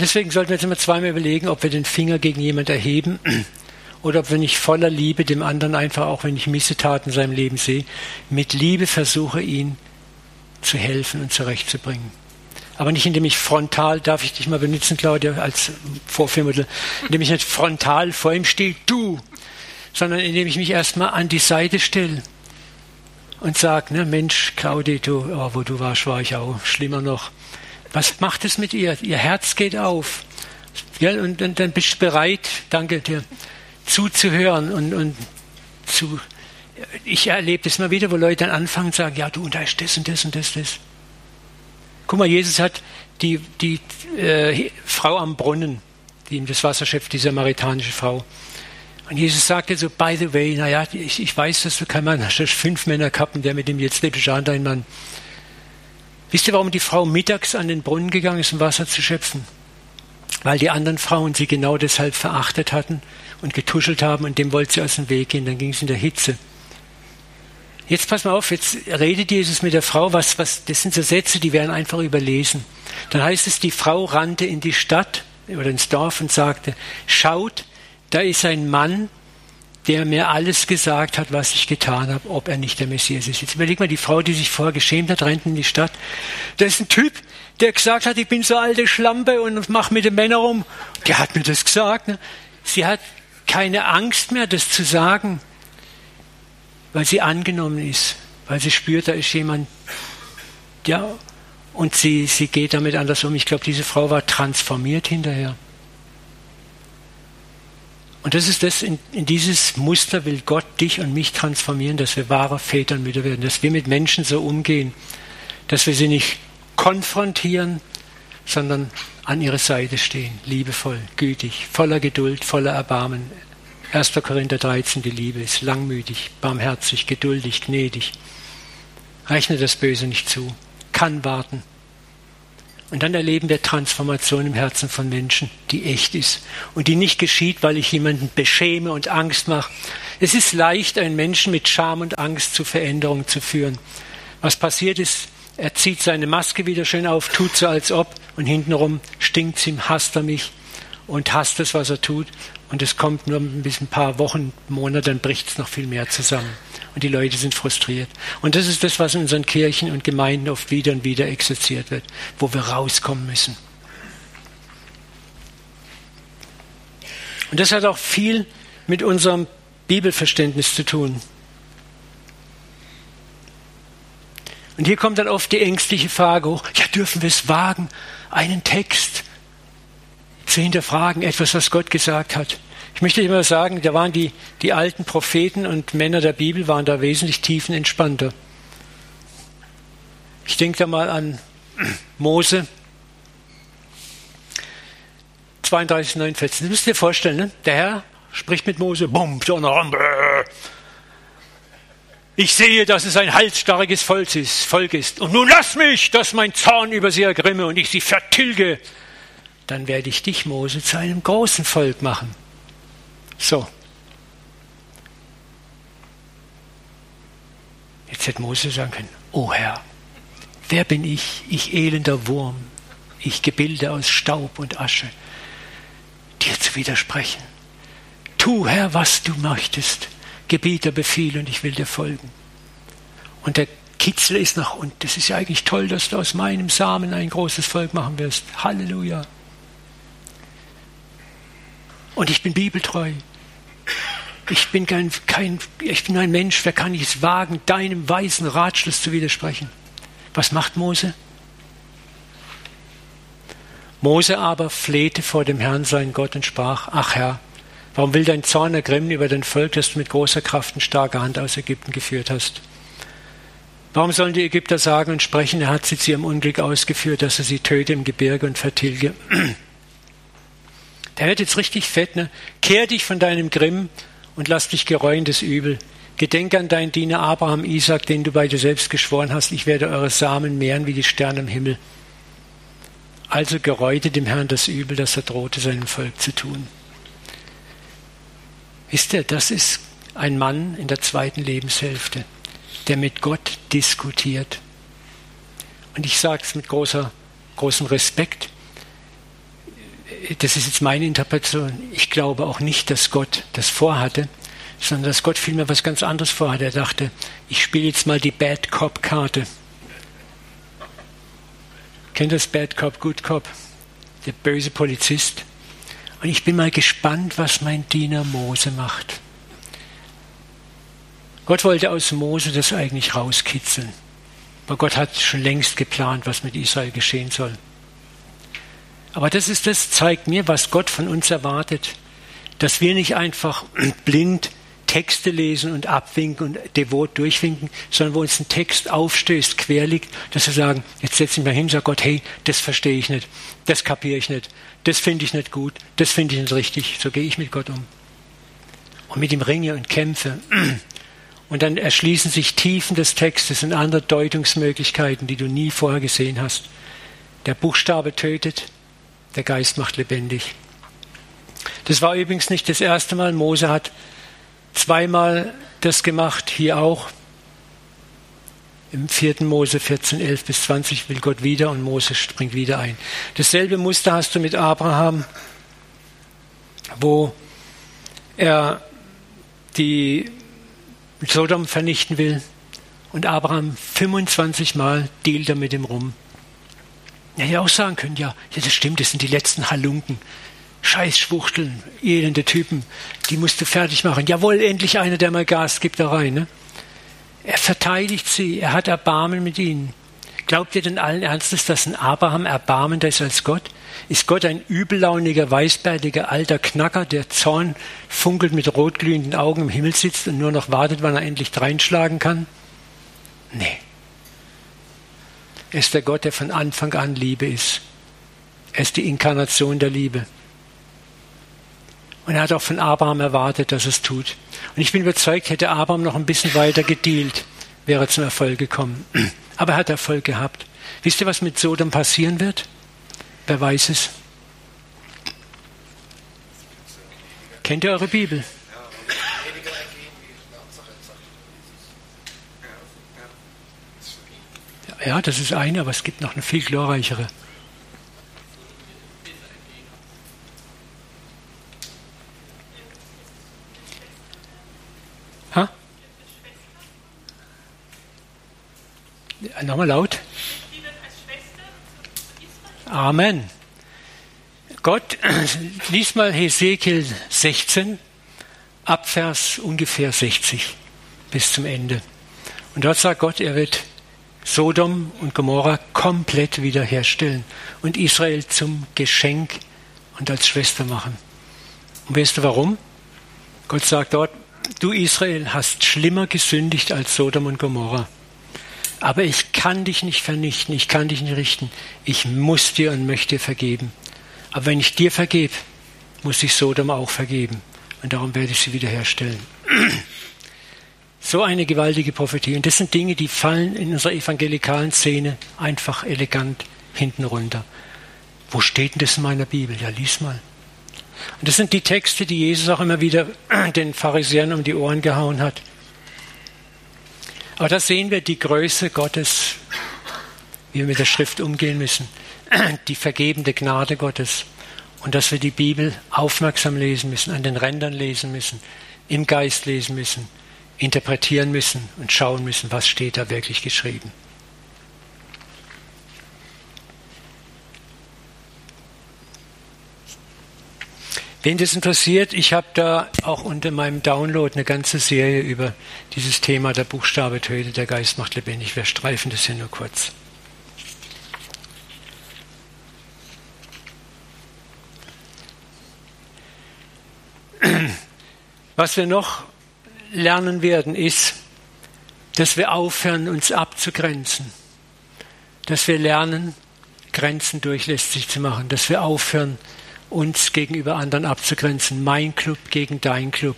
Deswegen sollten wir jetzt immer zweimal überlegen, ob wir den Finger gegen jemand erheben oder ob wir nicht voller Liebe dem anderen einfach, auch wenn ich Missetaten in seinem Leben sehe, mit Liebe versuche, ihn zu helfen und zurechtzubringen. Aber nicht indem ich frontal, darf ich dich mal benutzen, Claudia, als Vorführmittel, indem ich nicht frontal vor ihm stehe, du, sondern indem ich mich erstmal an die Seite stelle und sage, ne, Mensch, Claudia, du, oh, wo du warst, war ich auch, schlimmer noch. Was macht es mit ihr? Ihr Herz geht auf. Ja, und, und dann bist du bereit, danke dir, zuzuhören und, und zu. Ich erlebe das mal wieder, wo Leute dann anfangen zu sagen, ja, du, und da ist das und das und das, das. Guck mal, Jesus hat die, die äh, Frau am Brunnen, die ihm das Wasser schöpft, die samaritanische Frau. Und Jesus sagte so, by the way, naja, ich, ich weiß, dass du kein Mann hast, du hast fünf Männer gehabt und der mit dem jetzt lebt, ist dein Mann. Wisst ihr, warum die Frau mittags an den Brunnen gegangen ist, um Wasser zu schöpfen? Weil die anderen Frauen sie genau deshalb verachtet hatten und getuschelt haben und dem wollte sie aus dem Weg gehen. Dann ging es in der Hitze. Jetzt pass mal auf, jetzt redet Jesus mit der Frau, was, was, das sind so Sätze, die werden einfach überlesen. Dann heißt es, die Frau rannte in die Stadt oder ins Dorf und sagte, schaut, da ist ein Mann, der mir alles gesagt hat, was ich getan habe, ob er nicht der Messias ist. Jetzt überleg mal, die Frau, die sich vorher geschämt hat, rennt in die Stadt. Da ist ein Typ, der gesagt hat, ich bin so alte Schlampe und mach mit den Männern rum. Der hat mir das gesagt. Ne? Sie hat keine Angst mehr, das zu sagen, weil sie angenommen ist, weil sie spürt, da ist jemand, ja, und sie, sie geht damit anders um. Ich glaube, diese Frau war transformiert hinterher. Und das ist das, in, in, dieses Muster will Gott dich und mich transformieren, dass wir wahre Väter und Mütter werden, dass wir mit Menschen so umgehen, dass wir sie nicht konfrontieren, sondern an ihre Seite stehen, liebevoll, gütig, voller Geduld, voller Erbarmen. 1. Korinther 13, die Liebe ist langmütig, barmherzig, geduldig, gnädig. Rechne das Böse nicht zu, kann warten, und dann erleben wir Transformation im Herzen von Menschen, die echt ist und die nicht geschieht, weil ich jemanden beschäme und Angst mache. Es ist leicht, einen Menschen mit Scham und Angst zu Veränderung zu führen. Was passiert ist, er zieht seine Maske wieder schön auf, tut so als ob und hintenrum stinkt ihm, hasst er mich und hasst es, was er tut. Und es kommt nur bis ein paar Wochen, Monate, dann bricht es noch viel mehr zusammen und die Leute sind frustriert. Und das ist das, was in unseren Kirchen und Gemeinden oft wieder und wieder exerziert wird, wo wir rauskommen müssen. Und das hat auch viel mit unserem Bibelverständnis zu tun. Und hier kommt dann oft die ängstliche Frage hoch, ja, dürfen wir es wagen, einen Text zu hinterfragen, etwas, was Gott gesagt hat. Ich möchte immer sagen, da waren die, die alten Propheten und Männer der Bibel waren da wesentlich tiefenentspannter. Ich denke da mal an Mose 32, 49. Das müsst ihr dir vorstellen, ne? der Herr spricht mit Mose, bumm, ich sehe, dass es ein halsstarriges Volk ist. Und nun lass mich, dass mein Zorn über sie ergrimme und ich sie vertilge. Dann werde ich dich, Mose, zu einem großen Volk machen. So. Jetzt hätte Mose sagen können, oh Herr, wer bin ich, ich elender Wurm, ich Gebilde aus Staub und Asche, dir zu widersprechen. Tu, Herr, was du möchtest. Gebieter, Befehl und ich will dir folgen. Und der Kitzel ist noch, und das ist ja eigentlich toll, dass du aus meinem Samen ein großes Volk machen wirst. Halleluja. Und ich bin bibeltreu. Ich bin kein, kein, ich bin ein Mensch, wer kann es wagen, deinem weisen Ratschluss zu widersprechen? Was macht Mose? Mose aber flehte vor dem Herrn sein Gott und sprach, ach Herr, warum will dein Zorn ergrimmen über dein Volk, das du mit großer Kraft und starker Hand aus Ägypten geführt hast? Warum sollen die Ägypter sagen und sprechen, er hat sie zu ihrem Unglück ausgeführt, dass er sie töte im Gebirge und vertilge? Der wird jetzt richtig fett, ne? Kehr dich von deinem Grimm und lass dich gereuen des Übel. Gedenke an deinen Diener Abraham, Isaac, den du bei dir selbst geschworen hast, ich werde eure Samen mehren wie die Sterne im Himmel. Also gereute dem Herrn das Übel, das er drohte, seinem Volk zu tun. Wisst ihr, das ist ein Mann in der zweiten Lebenshälfte, der mit Gott diskutiert. Und ich sage es mit großer, großem Respekt das ist jetzt meine Interpretation, ich glaube auch nicht, dass Gott das vorhatte, sondern dass Gott vielmehr was ganz anderes vorhatte. Er dachte, ich spiele jetzt mal die Bad Cop-Karte. Kennt das Bad Cop, Good Cop? Der böse Polizist. Und ich bin mal gespannt, was mein Diener Mose macht. Gott wollte aus Mose das eigentlich rauskitzeln. Aber Gott hat schon längst geplant, was mit Israel geschehen soll. Aber das ist das, zeigt mir, was Gott von uns erwartet. Dass wir nicht einfach blind Texte lesen und abwinken und devot durchwinken, sondern wo uns ein Text aufstößt, quer liegt, dass wir sagen, jetzt setze ich mich hin und sage Gott, hey, das verstehe ich nicht, das kapiere ich nicht, das finde ich nicht gut, das finde ich nicht richtig. So gehe ich mit Gott um. Und mit ihm ringe und kämpfe. Und dann erschließen sich Tiefen des Textes und andere Deutungsmöglichkeiten, die du nie vorher gesehen hast. Der Buchstabe tötet, der Geist macht lebendig. Das war übrigens nicht das erste Mal. Mose hat zweimal das gemacht, hier auch. Im 4. Mose 14, 11 bis 20 will Gott wieder und Mose springt wieder ein. Dasselbe Muster hast du mit Abraham, wo er die Sodom vernichten will und Abraham 25 Mal dealt er mit ihm rum. Er hätte auch sagen können, ja, ja, das stimmt, das sind die letzten Halunken. Scheißschwuchteln, elende Typen, die musst du fertig machen. Jawohl, endlich einer, der mal Gas gibt da rein. Ne? Er verteidigt sie, er hat Erbarmen mit ihnen. Glaubt ihr denn allen Ernstes, dass ein Abraham erbarmender ist als Gott? Ist Gott ein übellauniger, weißbärtiger alter Knacker, der Zorn funkelt mit rotglühenden Augen im Himmel sitzt und nur noch wartet, wann er endlich dreinschlagen kann? Nee. Er ist der Gott, der von Anfang an Liebe ist. Er ist die Inkarnation der Liebe. Und er hat auch von Abraham erwartet, dass es tut. Und ich bin überzeugt, hätte Abraham noch ein bisschen weiter gedealt, wäre er zum Erfolg gekommen. Aber er hat Erfolg gehabt. Wisst ihr, was mit Sodom passieren wird? Wer weiß es? Kennt ihr eure Bibel? Ja, das ist eine, aber es gibt noch eine viel glorreichere. Nochmal laut. Amen. Gott, lies mal Hesekiel 16, Abvers ungefähr 60 bis zum Ende. Und dort sagt Gott, er wird Sodom und Gomorra komplett wiederherstellen und Israel zum Geschenk und als Schwester machen. Und weißt du warum? Gott sagt dort, du Israel hast schlimmer gesündigt als Sodom und Gomorra. Aber ich kann dich nicht vernichten, ich kann dich nicht richten. Ich muss dir und möchte dir vergeben. Aber wenn ich dir vergebe, muss ich Sodom auch vergeben. Und darum werde ich sie wiederherstellen. So eine gewaltige Prophetie. Und das sind Dinge, die fallen in unserer evangelikalen Szene einfach elegant hinten runter. Wo steht denn das in meiner Bibel? Ja, lies mal. Und das sind die Texte, die Jesus auch immer wieder den Pharisäern um die Ohren gehauen hat. Aber da sehen wir die Größe Gottes, wie wir mit der Schrift umgehen müssen, die vergebende Gnade Gottes und dass wir die Bibel aufmerksam lesen müssen, an den Rändern lesen müssen, im Geist lesen müssen, interpretieren müssen und schauen müssen, was steht da wirklich geschrieben. Wen das interessiert, ich habe da auch unter meinem Download eine ganze Serie über dieses Thema, der Buchstabe tötet, der Geist macht lebendig. Wir streifen das hier nur kurz. Was wir noch lernen werden, ist, dass wir aufhören, uns abzugrenzen. Dass wir lernen, Grenzen durchlässig zu machen. Dass wir aufhören, uns gegenüber anderen abzugrenzen. Mein Club gegen dein Club.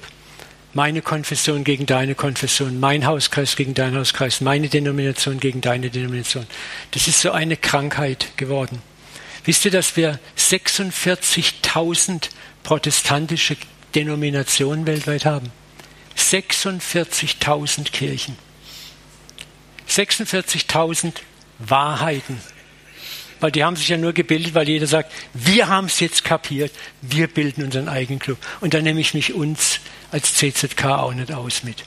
Meine Konfession gegen deine Konfession. Mein Hauskreis gegen dein Hauskreis. Meine Denomination gegen deine Denomination. Das ist so eine Krankheit geworden. Wisst ihr, dass wir 46.000 protestantische Denominationen weltweit haben? 46.000 Kirchen. 46.000 Wahrheiten weil die haben sich ja nur gebildet, weil jeder sagt, wir haben es jetzt kapiert, wir bilden unseren eigenen Club. Und da nehme ich mich uns als CZK auch nicht aus mit.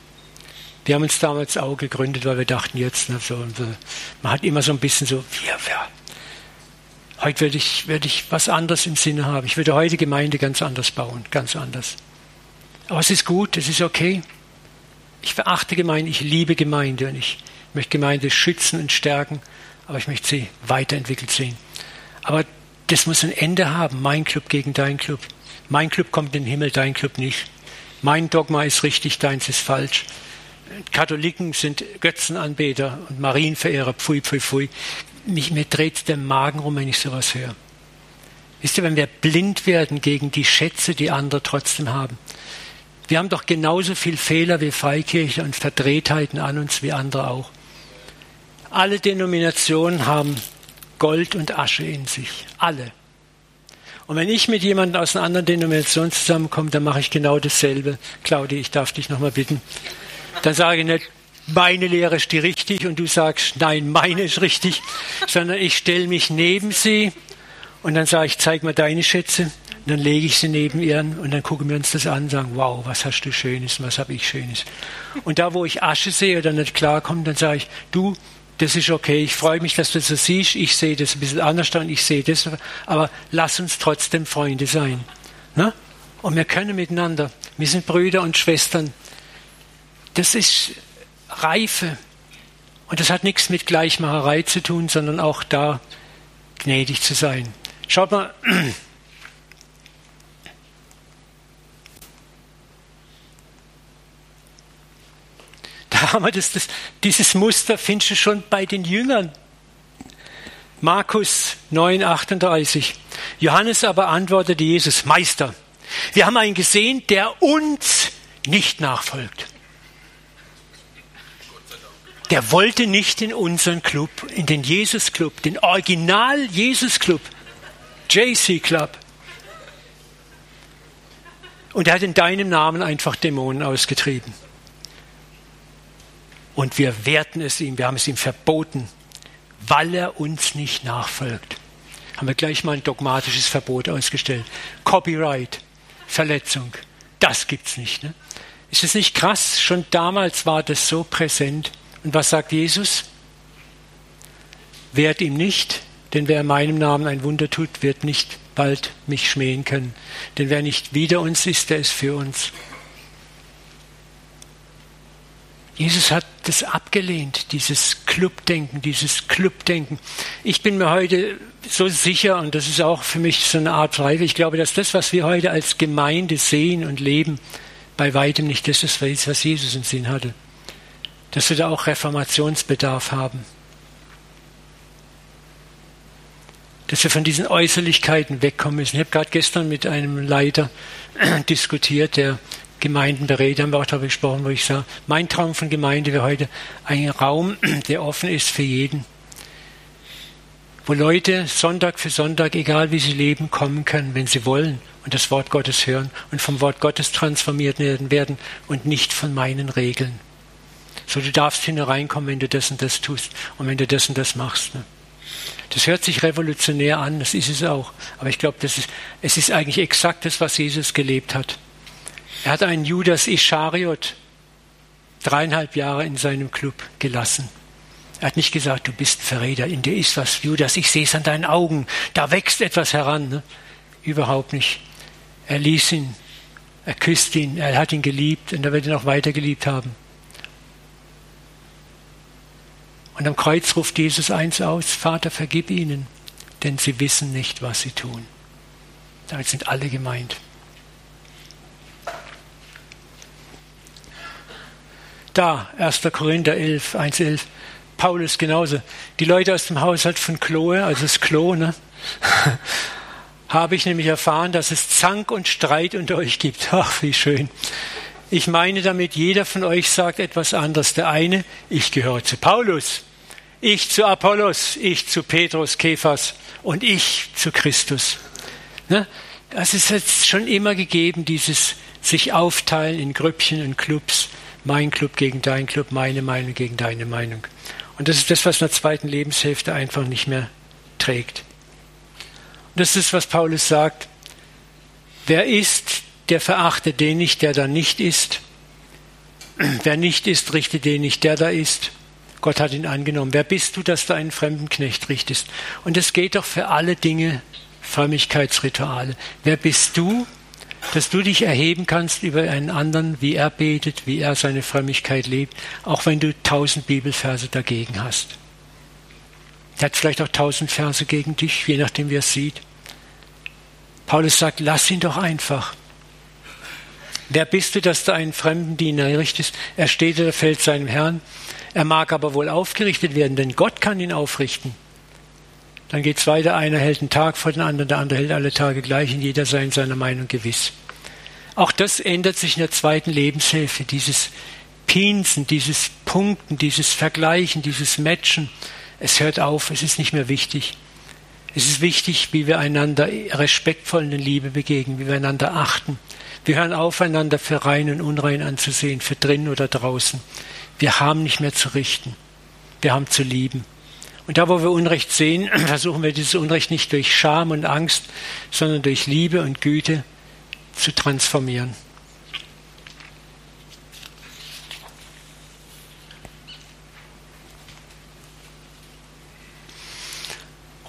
Wir haben uns damals auch gegründet, weil wir dachten jetzt, ne, so, man hat immer so ein bisschen so, wir, wir. Heute werde ich, werde ich was anderes im Sinne haben. Ich würde heute Gemeinde ganz anders bauen, ganz anders. Aber es ist gut, es ist okay. Ich verachte Gemeinde, ich liebe Gemeinde und ich möchte Gemeinde schützen und stärken aber ich möchte sie weiterentwickelt sehen. Aber das muss ein Ende haben. Mein Club gegen dein Club. Mein Club kommt in den Himmel, dein Club nicht. Mein Dogma ist richtig, deins ist falsch. Katholiken sind Götzenanbeter und Marienverehrer, pfui, pfui, pfui. Mich, mir dreht der Magen rum, wenn ich sowas höre. Wisst ihr, wenn wir blind werden gegen die Schätze, die andere trotzdem haben. Wir haben doch genauso viel Fehler wie Freikirche und Verdrehtheiten an uns wie andere auch. Alle Denominationen haben Gold und Asche in sich. Alle. Und wenn ich mit jemandem aus einer anderen Denomination zusammenkomme, dann mache ich genau dasselbe. Claudia, ich darf dich nochmal bitten. Dann sage ich nicht, meine Lehre ist die richtig und du sagst, nein, meine ist richtig, sondern ich stelle mich neben sie und dann sage ich, zeig mal deine Schätze. Und dann lege ich sie neben ihren und dann gucken wir uns das an und sagen, wow, was hast du Schönes, was habe ich Schönes. Und da, wo ich Asche sehe oder nicht klarkomme, dann sage ich, du, das ist okay, ich freue mich, dass du das so siehst, ich sehe das ein bisschen anders und ich sehe das, aber lass uns trotzdem Freunde sein. Ne? Und wir können miteinander, wir sind Brüder und Schwestern. Das ist Reife. Und das hat nichts mit Gleichmacherei zu tun, sondern auch da gnädig zu sein. Schaut mal, Da haben wir das, das, dieses Muster, findest du schon bei den Jüngern. Markus 9, 38. Johannes aber antwortete Jesus, Meister, wir haben einen gesehen, der uns nicht nachfolgt. Der wollte nicht in unseren Club, in den Jesus Club, den Original Jesus Club, JC Club. Und er hat in deinem Namen einfach Dämonen ausgetrieben. Und wir werten es ihm, wir haben es ihm verboten, weil er uns nicht nachfolgt. Haben wir gleich mal ein dogmatisches Verbot ausgestellt. Copyright, Verletzung, das gibt's nicht. Ne? Ist es nicht krass? Schon damals war das so präsent. Und was sagt Jesus? Wehrt ihm nicht, denn wer in meinem Namen ein Wunder tut, wird nicht bald mich schmähen können. Denn wer nicht wider uns ist, der ist für uns. Jesus hat das abgelehnt, dieses Clubdenken, dieses Clubdenken. Ich bin mir heute so sicher, und das ist auch für mich so eine Art Reife, ich glaube, dass das, was wir heute als Gemeinde sehen und leben, bei weitem nicht das ist, was Jesus im Sinn hatte. Dass wir da auch Reformationsbedarf haben. Dass wir von diesen Äußerlichkeiten wegkommen müssen. Ich habe gerade gestern mit einem Leiter diskutiert, der Gemeinden berät, haben wir auch darüber gesprochen, wo ich sage, mein Traum von Gemeinde wäre heute ein Raum, der offen ist für jeden. Wo Leute Sonntag für Sonntag, egal wie sie leben, kommen können, wenn sie wollen und das Wort Gottes hören und vom Wort Gottes transformiert werden und nicht von meinen Regeln. So, du darfst hineinkommen, wenn du das und das tust und wenn du das und das machst. Ne? Das hört sich revolutionär an, das ist es auch. Aber ich glaube, ist, es ist eigentlich exakt das, was Jesus gelebt hat. Er hat einen Judas Ischariot dreieinhalb Jahre in seinem Club gelassen. Er hat nicht gesagt, du bist Verräter, in dir ist was, Judas, ich sehe es an deinen Augen, da wächst etwas heran. Ne? Überhaupt nicht. Er ließ ihn, er küsst ihn, er hat ihn geliebt und er wird ihn auch weiter geliebt haben. Und am Kreuz ruft Jesus eins aus, Vater, vergib ihnen, denn sie wissen nicht, was sie tun. Damit sind alle gemeint. da, 1. Korinther 11, 1, 11. Paulus genauso. Die Leute aus dem Haushalt von Chloe, also das Klo, ne, habe ich nämlich erfahren, dass es Zank und Streit unter euch gibt. Ach, wie schön. Ich meine damit, jeder von euch sagt etwas anderes. Der eine, ich gehöre zu Paulus, ich zu Apollos, ich zu Petrus, Kephas und ich zu Christus. Ne? Das ist jetzt schon immer gegeben, dieses sich aufteilen in Grüppchen und Clubs mein Club gegen dein Club, meine Meinung gegen deine Meinung. Und das ist das, was in der zweiten Lebenshälfte einfach nicht mehr trägt. Und das ist, was Paulus sagt. Wer ist, der verachtet den nicht, der da nicht ist. Wer nicht ist, richtet den nicht, der da ist. Gott hat ihn angenommen. Wer bist du, dass du einen fremden Knecht richtest? Und es geht doch für alle Dinge Frömmigkeitsrituale. Wer bist du, dass du dich erheben kannst über einen anderen, wie er betet, wie er seine Frömmigkeit lebt, auch wenn du tausend Bibelverse dagegen hast. Er hat vielleicht auch tausend Verse gegen dich, je nachdem, wie er es sieht. Paulus sagt, lass ihn doch einfach. Wer bist du, dass du einen fremden Diener richtest? Er steht oder fällt seinem Herrn. Er mag aber wohl aufgerichtet werden, denn Gott kann ihn aufrichten. Dann geht es weiter, einer hält einen Tag vor den anderen, der andere hält alle Tage gleich und jeder sei in seiner Meinung gewiss. Auch das ändert sich in der zweiten Lebenshälfte, dieses Pinsen, dieses Punkten, dieses Vergleichen, dieses Matchen. Es hört auf, es ist nicht mehr wichtig. Es ist wichtig, wie wir einander respektvoll in Liebe begegnen, wie wir einander achten. Wir hören auf, einander für rein und unrein anzusehen, für drinnen oder draußen. Wir haben nicht mehr zu richten. Wir haben zu lieben. Und da, wo wir Unrecht sehen, versuchen wir dieses Unrecht nicht durch Scham und Angst, sondern durch Liebe und Güte zu transformieren.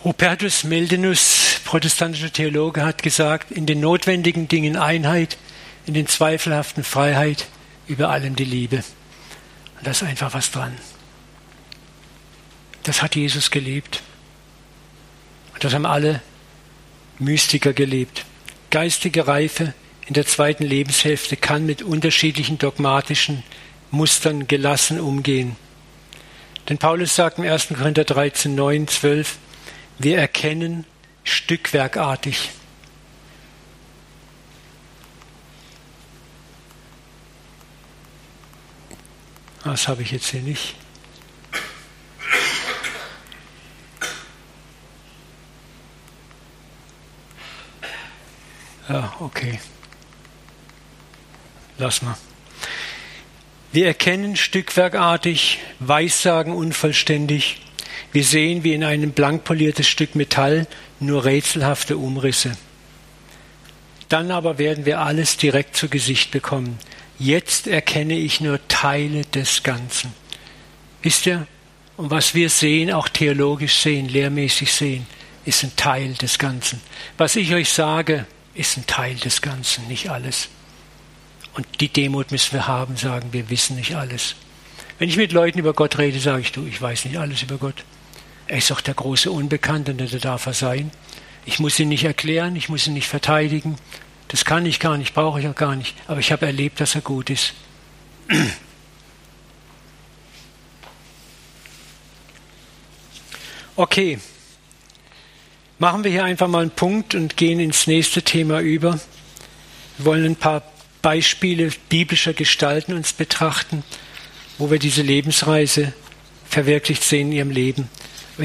Rupertus Mildenus, protestantischer Theologe, hat gesagt, in den notwendigen Dingen Einheit, in den zweifelhaften Freiheit, über allem die Liebe. Und da ist einfach was dran. Das hat Jesus gelebt. Und das haben alle Mystiker gelebt. Geistige Reife in der zweiten Lebenshälfte kann mit unterschiedlichen dogmatischen Mustern gelassen umgehen. Denn Paulus sagt im 1. Korinther 13, 9, 12, wir erkennen stückwerkartig. Das habe ich jetzt hier nicht. Ja, okay. Lass mal. Wir erkennen stückwerkartig, Weissagen unvollständig. Wir sehen wie in einem blank poliertes Stück Metall nur rätselhafte Umrisse. Dann aber werden wir alles direkt zu Gesicht bekommen. Jetzt erkenne ich nur Teile des Ganzen. Wisst ihr, und was wir sehen, auch theologisch sehen, lehrmäßig sehen, ist ein Teil des Ganzen. Was ich euch sage, ist ein Teil des Ganzen, nicht alles. Und die Demut müssen wir haben, sagen, wir wissen nicht alles. Wenn ich mit Leuten über Gott rede, sage ich, du, ich weiß nicht alles über Gott. Er ist doch der große Unbekannte, der darf er sein. Ich muss ihn nicht erklären, ich muss ihn nicht verteidigen. Das kann ich gar nicht, brauche ich auch gar nicht. Aber ich habe erlebt, dass er gut ist. Okay, Machen wir hier einfach mal einen Punkt und gehen ins nächste Thema über. Wir wollen ein paar Beispiele biblischer Gestalten uns betrachten, wo wir diese Lebensreise verwirklicht sehen in ihrem Leben.